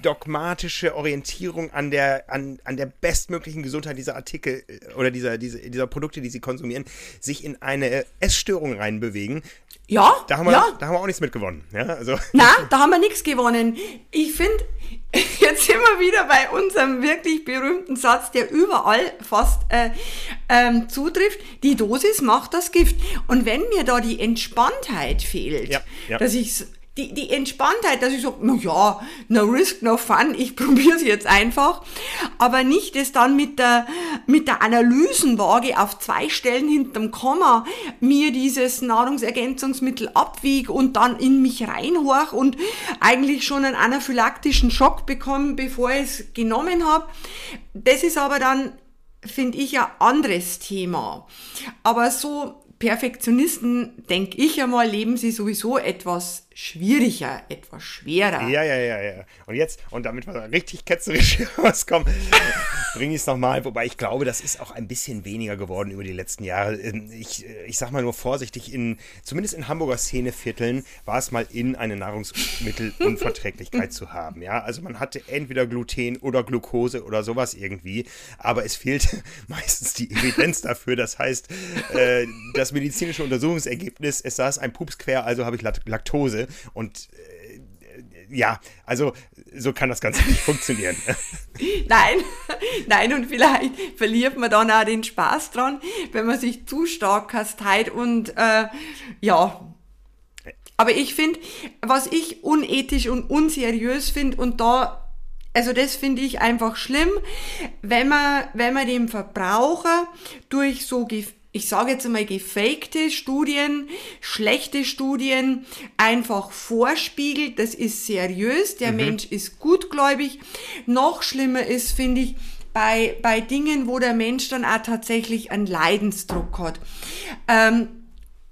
dogmatische Orientierung an der, an, an der bestmöglichen Gesundheit dieser Artikel äh, oder dieser, dieser, dieser Produkte, die sie konsumieren, sich in eine Essstörung reinbewegen. Ja, da haben wir, ja. Da haben wir auch nichts mit gewonnen. Ja, also. Na, da haben wir nichts gewonnen. Ich finde, jetzt sind wir wieder bei unserem wirklich berühmten Satz, der überall fast äh, ähm, zutrifft. Die Dosis macht das Gift. Und wenn mir da die Entspanntheit fehlt, ja, ja. dass ich die, die Entspanntheit, dass ich so, na ja, no risk, no fun, ich probiere es jetzt einfach, aber nicht es dann mit der, mit der Analysenwaage auf zwei Stellen hinterm Komma mir dieses Nahrungsergänzungsmittel abwiege und dann in mich reinhorch und eigentlich schon einen anaphylaktischen Schock bekomme, bevor ich es genommen habe. Das ist aber dann, finde ich, ein anderes Thema. Aber so Perfektionisten, denke ich einmal, leben sie sowieso etwas schwieriger, etwas schwerer. Ja, ja, ja, ja. Und jetzt, und damit wir richtig ketzerisch rauskommen, bringe ich es nochmal. Wobei ich glaube, das ist auch ein bisschen weniger geworden über die letzten Jahre. Ähm, ich, ich sag mal nur vorsichtig, in, zumindest in Hamburger Szenevierteln war es mal in, eine Nahrungsmittelunverträglichkeit zu haben. Ja, also man hatte entweder Gluten oder Glucose oder sowas irgendwie, aber es fehlt meistens die Evidenz dafür. Das heißt, äh, das medizinische Untersuchungsergebnis, es saß ein Pups quer, also habe ich Laktose und äh, ja, also so kann das Ganze nicht funktionieren. Nein, nein, und vielleicht verliert man dann auch den Spaß dran, wenn man sich zu stark kasteit und äh, ja. Aber ich finde, was ich unethisch und unseriös finde und da also das finde ich einfach schlimm, wenn man, wenn man dem Verbraucher durch so ich sage jetzt einmal gefakte Studien, schlechte Studien einfach vorspiegelt. Das ist seriös, der mhm. Mensch ist gutgläubig. Noch schlimmer ist, finde ich, bei, bei Dingen, wo der Mensch dann auch tatsächlich einen Leidensdruck hat. Ähm,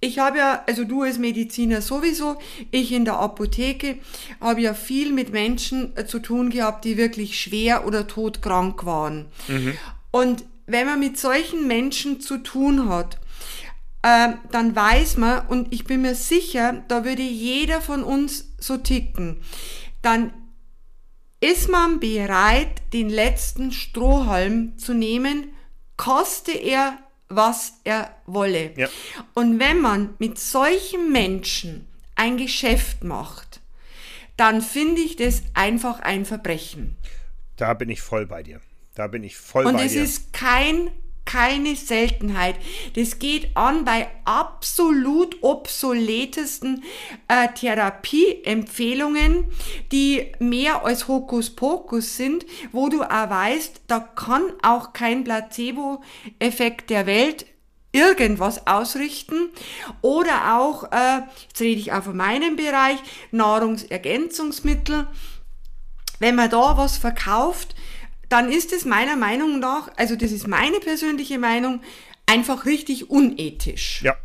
ich habe ja, also du als Mediziner sowieso, ich in der Apotheke, habe ja viel mit Menschen äh, zu tun gehabt, die wirklich schwer oder todkrank waren. Mhm. Und wenn man mit solchen Menschen zu tun hat, äh, dann weiß man, und ich bin mir sicher, da würde jeder von uns so ticken, dann ist man bereit, den letzten Strohhalm zu nehmen, koste er, was er wolle. Ja. Und wenn man mit solchen Menschen ein Geschäft macht, dann finde ich das einfach ein Verbrechen. Da bin ich voll bei dir. Da bin ich voll Und bei dir. Und es ist kein keine Seltenheit. Das geht an bei absolut obsoletesten äh, Therapieempfehlungen, die mehr als Hokuspokus sind, wo du auch weißt, da kann auch kein Placebo-Effekt der Welt irgendwas ausrichten oder auch, äh, jetzt rede ich auch von meinem Bereich, Nahrungsergänzungsmittel. Wenn man da was verkauft, dann ist es meiner Meinung nach, also das ist meine persönliche Meinung, einfach richtig unethisch. Ja,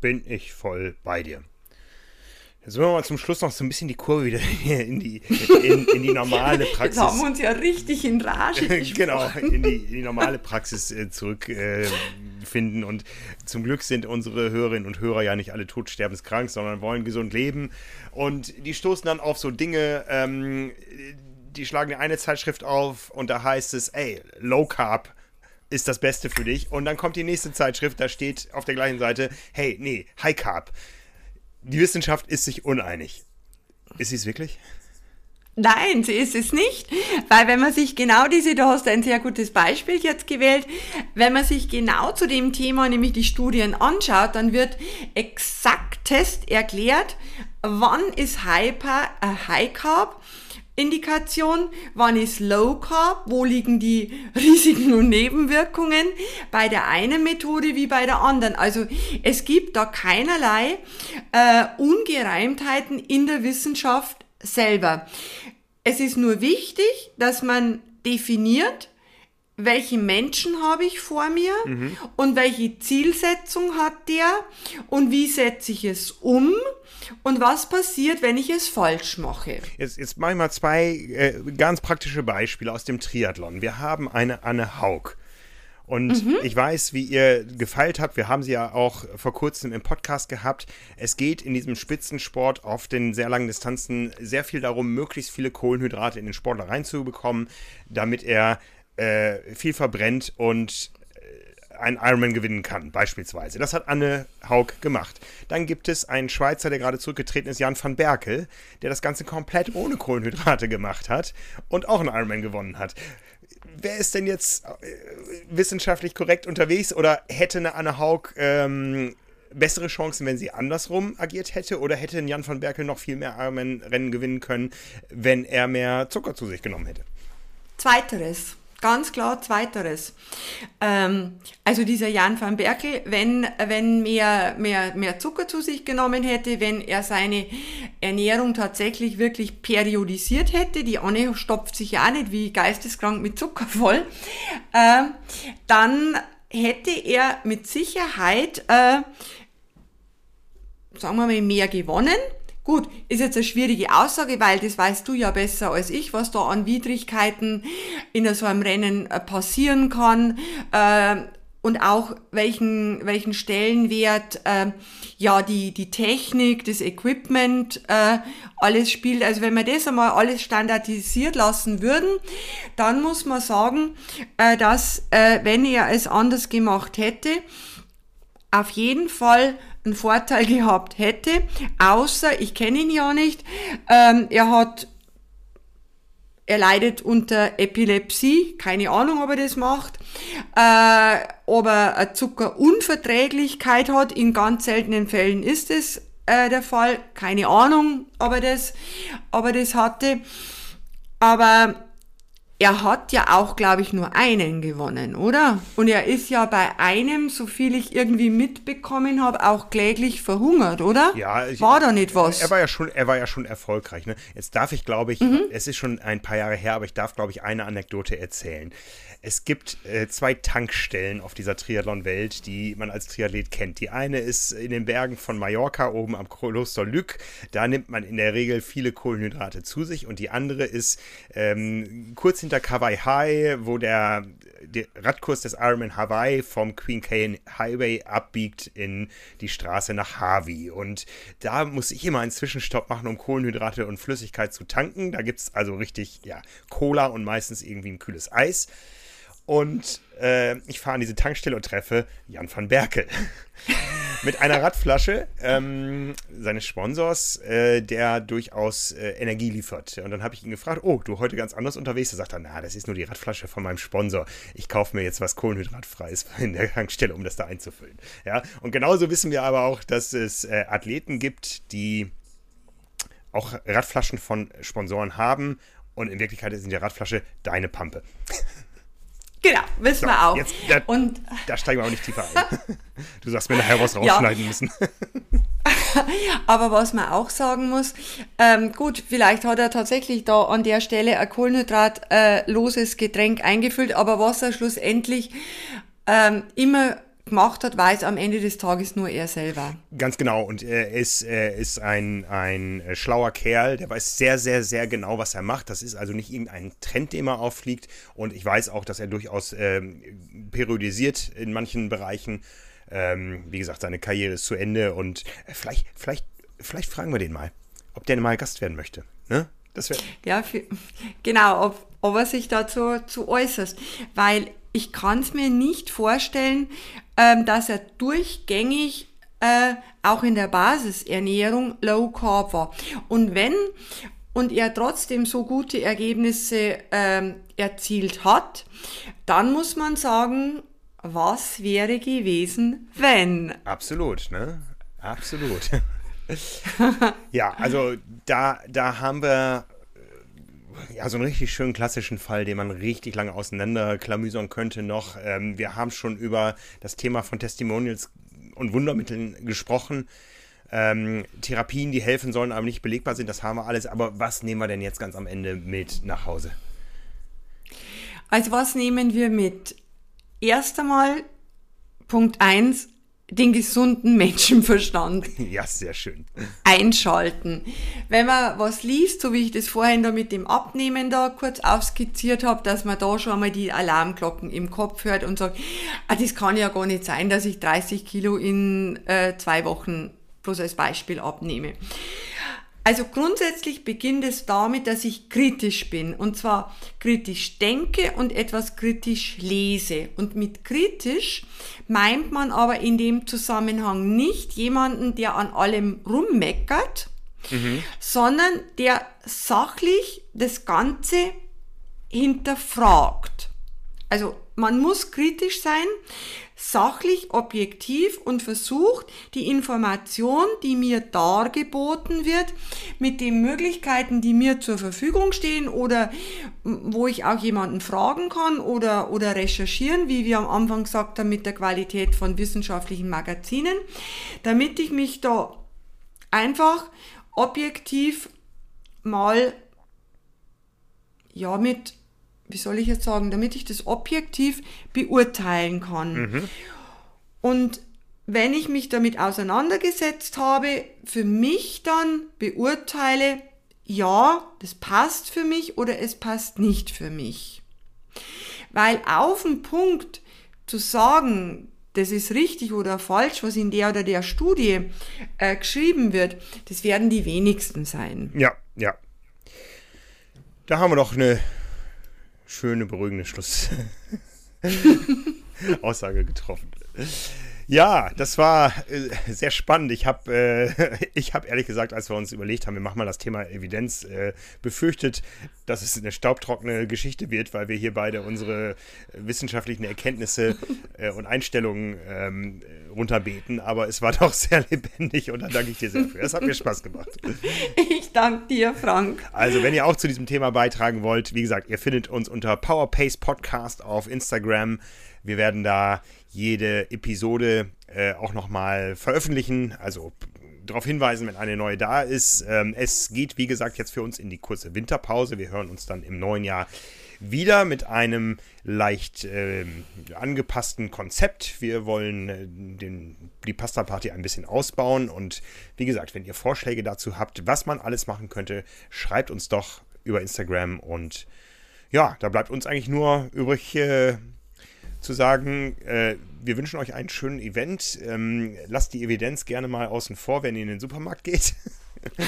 bin ich voll bei dir. Jetzt wollen wir mal zum Schluss noch so ein bisschen die Kurve wieder in die, in, in die normale Praxis. Jetzt haben wir uns ja richtig in Rage Genau, in die, in die normale Praxis äh, zurückfinden. Äh, und zum Glück sind unsere Hörerinnen und Hörer ja nicht alle todsterbenskrank, sondern wollen gesund leben. Und die stoßen dann auf so Dinge, ähm, die schlagen eine Zeitschrift auf und da heißt es, ey, Low Carb ist das Beste für dich. Und dann kommt die nächste Zeitschrift, da steht auf der gleichen Seite, hey, nee, High Carb. Die Wissenschaft ist sich uneinig. Ist sie es wirklich? Nein, sie ist es nicht, weil wenn man sich genau diese, du hast ein sehr gutes Beispiel jetzt gewählt, wenn man sich genau zu dem Thema, nämlich die Studien anschaut, dann wird exaktest erklärt, wann ist Hyper, äh, High Carb Indikation, wann ist Low Carb, wo liegen die Risiken und Nebenwirkungen bei der einen Methode wie bei der anderen. Also es gibt da keinerlei äh, Ungereimtheiten in der Wissenschaft selber. Es ist nur wichtig, dass man definiert, welche Menschen habe ich vor mir mhm. und welche Zielsetzung hat der und wie setze ich es um und was passiert, wenn ich es falsch mache. Jetzt, jetzt mache ich mal zwei äh, ganz praktische Beispiele aus dem Triathlon. Wir haben eine Anne Haug. Und mhm. ich weiß, wie ihr gefeilt habt. Wir haben sie ja auch vor kurzem im Podcast gehabt. Es geht in diesem Spitzensport auf den sehr langen Distanzen sehr viel darum, möglichst viele Kohlenhydrate in den Sportler reinzubekommen, damit er äh, viel verbrennt und äh, einen Ironman gewinnen kann, beispielsweise. Das hat Anne Haug gemacht. Dann gibt es einen Schweizer, der gerade zurückgetreten ist, Jan van Berkel, der das Ganze komplett ohne Kohlenhydrate gemacht hat und auch einen Ironman gewonnen hat. Wer ist denn jetzt äh, wissenschaftlich korrekt unterwegs oder hätte eine Anne Haug ähm, bessere Chancen, wenn sie andersrum agiert hätte? Oder hätte Jan van Berkel noch viel mehr Ironman-Rennen gewinnen können, wenn er mehr Zucker zu sich genommen hätte? Zweiteres. Ganz klar zweiteres. Ähm, also dieser Jan van Berkel, wenn, wenn mehr, mehr, mehr Zucker zu sich genommen hätte, wenn er seine Ernährung tatsächlich wirklich periodisiert hätte, die Anne stopft sich ja nicht wie geisteskrank mit Zucker voll, äh, dann hätte er mit Sicherheit, äh, sagen wir mal, mehr gewonnen Gut, ist jetzt eine schwierige Aussage, weil das weißt du ja besser als ich, was da an Widrigkeiten in so einem Rennen äh, passieren kann. Äh, und auch welchen, welchen Stellenwert äh, ja die, die Technik, das Equipment äh, alles spielt. Also wenn wir das einmal alles standardisiert lassen würden, dann muss man sagen, äh, dass wenn er es anders gemacht hätte, auf jeden Fall einen Vorteil gehabt hätte, außer ich kenne ihn ja nicht, ähm, er hat er leidet unter Epilepsie, keine Ahnung, ob er das macht, äh, ob er Zuckerunverträglichkeit hat, in ganz seltenen Fällen ist es äh, der Fall, keine Ahnung, ob er das, ob er das hatte, aber er hat ja auch, glaube ich, nur einen gewonnen, oder? Und er ist ja bei einem, so viel ich irgendwie mitbekommen habe, auch kläglich verhungert, oder? Ja, ich, war da nicht was? Er war ja schon, er war ja schon erfolgreich. Ne? Jetzt darf ich, glaube ich, mhm. es ist schon ein paar Jahre her, aber ich darf, glaube ich, eine Anekdote erzählen. Es gibt äh, zwei Tankstellen auf dieser Triathlon-Welt, die man als Triathlet kennt. Die eine ist in den Bergen von Mallorca, oben am Kloster Lück. Da nimmt man in der Regel viele Kohlenhydrate zu sich. Und die andere ist ähm, kurz hinter Kawaii High, wo der, der Radkurs des Ironman Hawaii vom Queen Cane Highway abbiegt in die Straße nach Harvey. Und da muss ich immer einen Zwischenstopp machen, um Kohlenhydrate und Flüssigkeit zu tanken. Da gibt es also richtig, ja, Cola und meistens irgendwie ein kühles Eis. Und äh, ich fahre an diese Tankstelle und treffe Jan van Berkel. Mit einer Radflasche ähm, seines Sponsors, äh, der durchaus äh, Energie liefert. Und dann habe ich ihn gefragt, oh, du heute ganz anders unterwegs? Da sagt er, na, das ist nur die Radflasche von meinem Sponsor. Ich kaufe mir jetzt was Kohlenhydratfreies in der Tankstelle, um das da einzufüllen. Ja, und genauso wissen wir aber auch, dass es äh, Athleten gibt, die auch Radflaschen von Sponsoren haben. Und in Wirklichkeit ist in der Radflasche deine Pampe. Genau, wissen so, wir auch. Jetzt, da, und, da steigen wir auch nicht tiefer ein. Du sagst mir nachher was rausschneiden ja. müssen. Aber was man auch sagen muss, ähm, gut, vielleicht hat er tatsächlich da an der Stelle ein kohlenhydratloses äh, Getränk eingefüllt, aber was er schlussendlich ähm, immer gemacht hat, weiß am Ende des Tages nur er selber. Ganz genau. Und er ist, er ist ein, ein äh, schlauer Kerl, der weiß sehr, sehr, sehr genau, was er macht. Das ist also nicht irgendein Trend, den er auffliegt. Und ich weiß auch, dass er durchaus ähm, periodisiert in manchen Bereichen. Ähm, wie gesagt, seine Karriere ist zu Ende und äh, vielleicht, vielleicht, vielleicht fragen wir den mal, ob der mal Gast werden möchte. Ne? Das ja, für, genau, ob, ob er sich dazu zu äußert. Weil ich kann es mir nicht vorstellen, ähm, dass er durchgängig äh, auch in der Basisernährung Low Carb war. Und wenn und er trotzdem so gute Ergebnisse ähm, erzielt hat, dann muss man sagen, was wäre gewesen, wenn? Absolut, ne? Absolut. ja, also da, da haben wir ja, so einen richtig schönen klassischen Fall, den man richtig lange auseinanderklamüsern könnte noch. Ähm, wir haben schon über das Thema von Testimonials und Wundermitteln gesprochen. Ähm, Therapien, die helfen sollen, aber nicht belegbar sind, das haben wir alles. Aber was nehmen wir denn jetzt ganz am Ende mit nach Hause? Also was nehmen wir mit? Erst einmal Punkt 1, den gesunden Menschenverstand. Ja, sehr schön. Einschalten. Wenn man was liest, so wie ich das vorhin da mit dem Abnehmen da kurz aufskizziert habe, dass man da schon mal die Alarmglocken im Kopf hört und sagt, ah, das kann ja gar nicht sein, dass ich 30 Kilo in äh, zwei Wochen bloß als Beispiel abnehme. Also grundsätzlich beginnt es damit, dass ich kritisch bin. Und zwar kritisch denke und etwas kritisch lese. Und mit kritisch meint man aber in dem Zusammenhang nicht jemanden, der an allem rummeckert, mhm. sondern der sachlich das Ganze hinterfragt. Also man muss kritisch sein, sachlich, objektiv und versucht, die Information, die mir dargeboten wird, mit den Möglichkeiten, die mir zur Verfügung stehen oder wo ich auch jemanden fragen kann oder, oder recherchieren, wie wir am Anfang gesagt haben, mit der Qualität von wissenschaftlichen Magazinen, damit ich mich da einfach objektiv mal ja mit wie soll ich jetzt sagen, damit ich das objektiv beurteilen kann. Mhm. Und wenn ich mich damit auseinandergesetzt habe, für mich dann beurteile, ja, das passt für mich oder es passt nicht für mich. Weil auf den Punkt zu sagen, das ist richtig oder falsch, was in der oder der Studie äh, geschrieben wird, das werden die wenigsten sein. Ja, ja. Da haben wir doch eine schöne, beruhigende Schlussaussage getroffen. Ja, das war äh, sehr spannend. Ich habe äh, ich hab ehrlich gesagt, als wir uns überlegt haben, wir machen mal das Thema Evidenz, äh, befürchtet, dass es eine staubtrockene Geschichte wird, weil wir hier beide unsere wissenschaftlichen Erkenntnisse äh, und Einstellungen ähm, runterbeten. Aber es war doch sehr lebendig und da danke ich dir sehr für. Es hat mir Spaß gemacht. Ich danke dir, Frank. Also, wenn ihr auch zu diesem Thema beitragen wollt, wie gesagt, ihr findet uns unter PowerPace Podcast auf Instagram. Wir werden da jede Episode äh, auch nochmal veröffentlichen. Also darauf hinweisen, wenn eine neue da ist. Ähm, es geht, wie gesagt, jetzt für uns in die kurze Winterpause. Wir hören uns dann im neuen Jahr wieder mit einem leicht äh, angepassten Konzept. Wir wollen äh, den, die Pasta Party ein bisschen ausbauen und wie gesagt, wenn ihr Vorschläge dazu habt, was man alles machen könnte, schreibt uns doch über Instagram und ja, da bleibt uns eigentlich nur übrig, äh, zu sagen, äh, wir wünschen euch einen schönen Event. Ähm, lasst die Evidenz gerne mal außen vor, wenn ihr in den Supermarkt geht.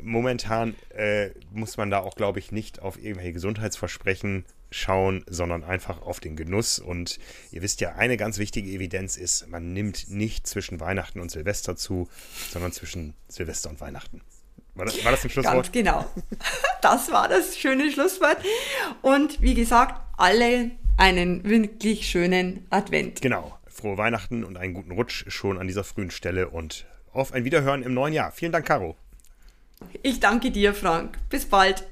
Momentan äh, muss man da auch, glaube ich, nicht auf irgendwelche Gesundheitsversprechen schauen, sondern einfach auf den Genuss. Und ihr wisst ja, eine ganz wichtige Evidenz ist, man nimmt nicht zwischen Weihnachten und Silvester zu, sondern zwischen Silvester und Weihnachten. War das, war das ein Schlusswort? Ganz genau. Das war das schöne Schlusswort. Und wie gesagt, alle einen wirklich schönen Advent. Genau. Frohe Weihnachten und einen guten Rutsch schon an dieser frühen Stelle und auf ein Wiederhören im neuen Jahr. Vielen Dank, Caro. Ich danke dir, Frank. Bis bald.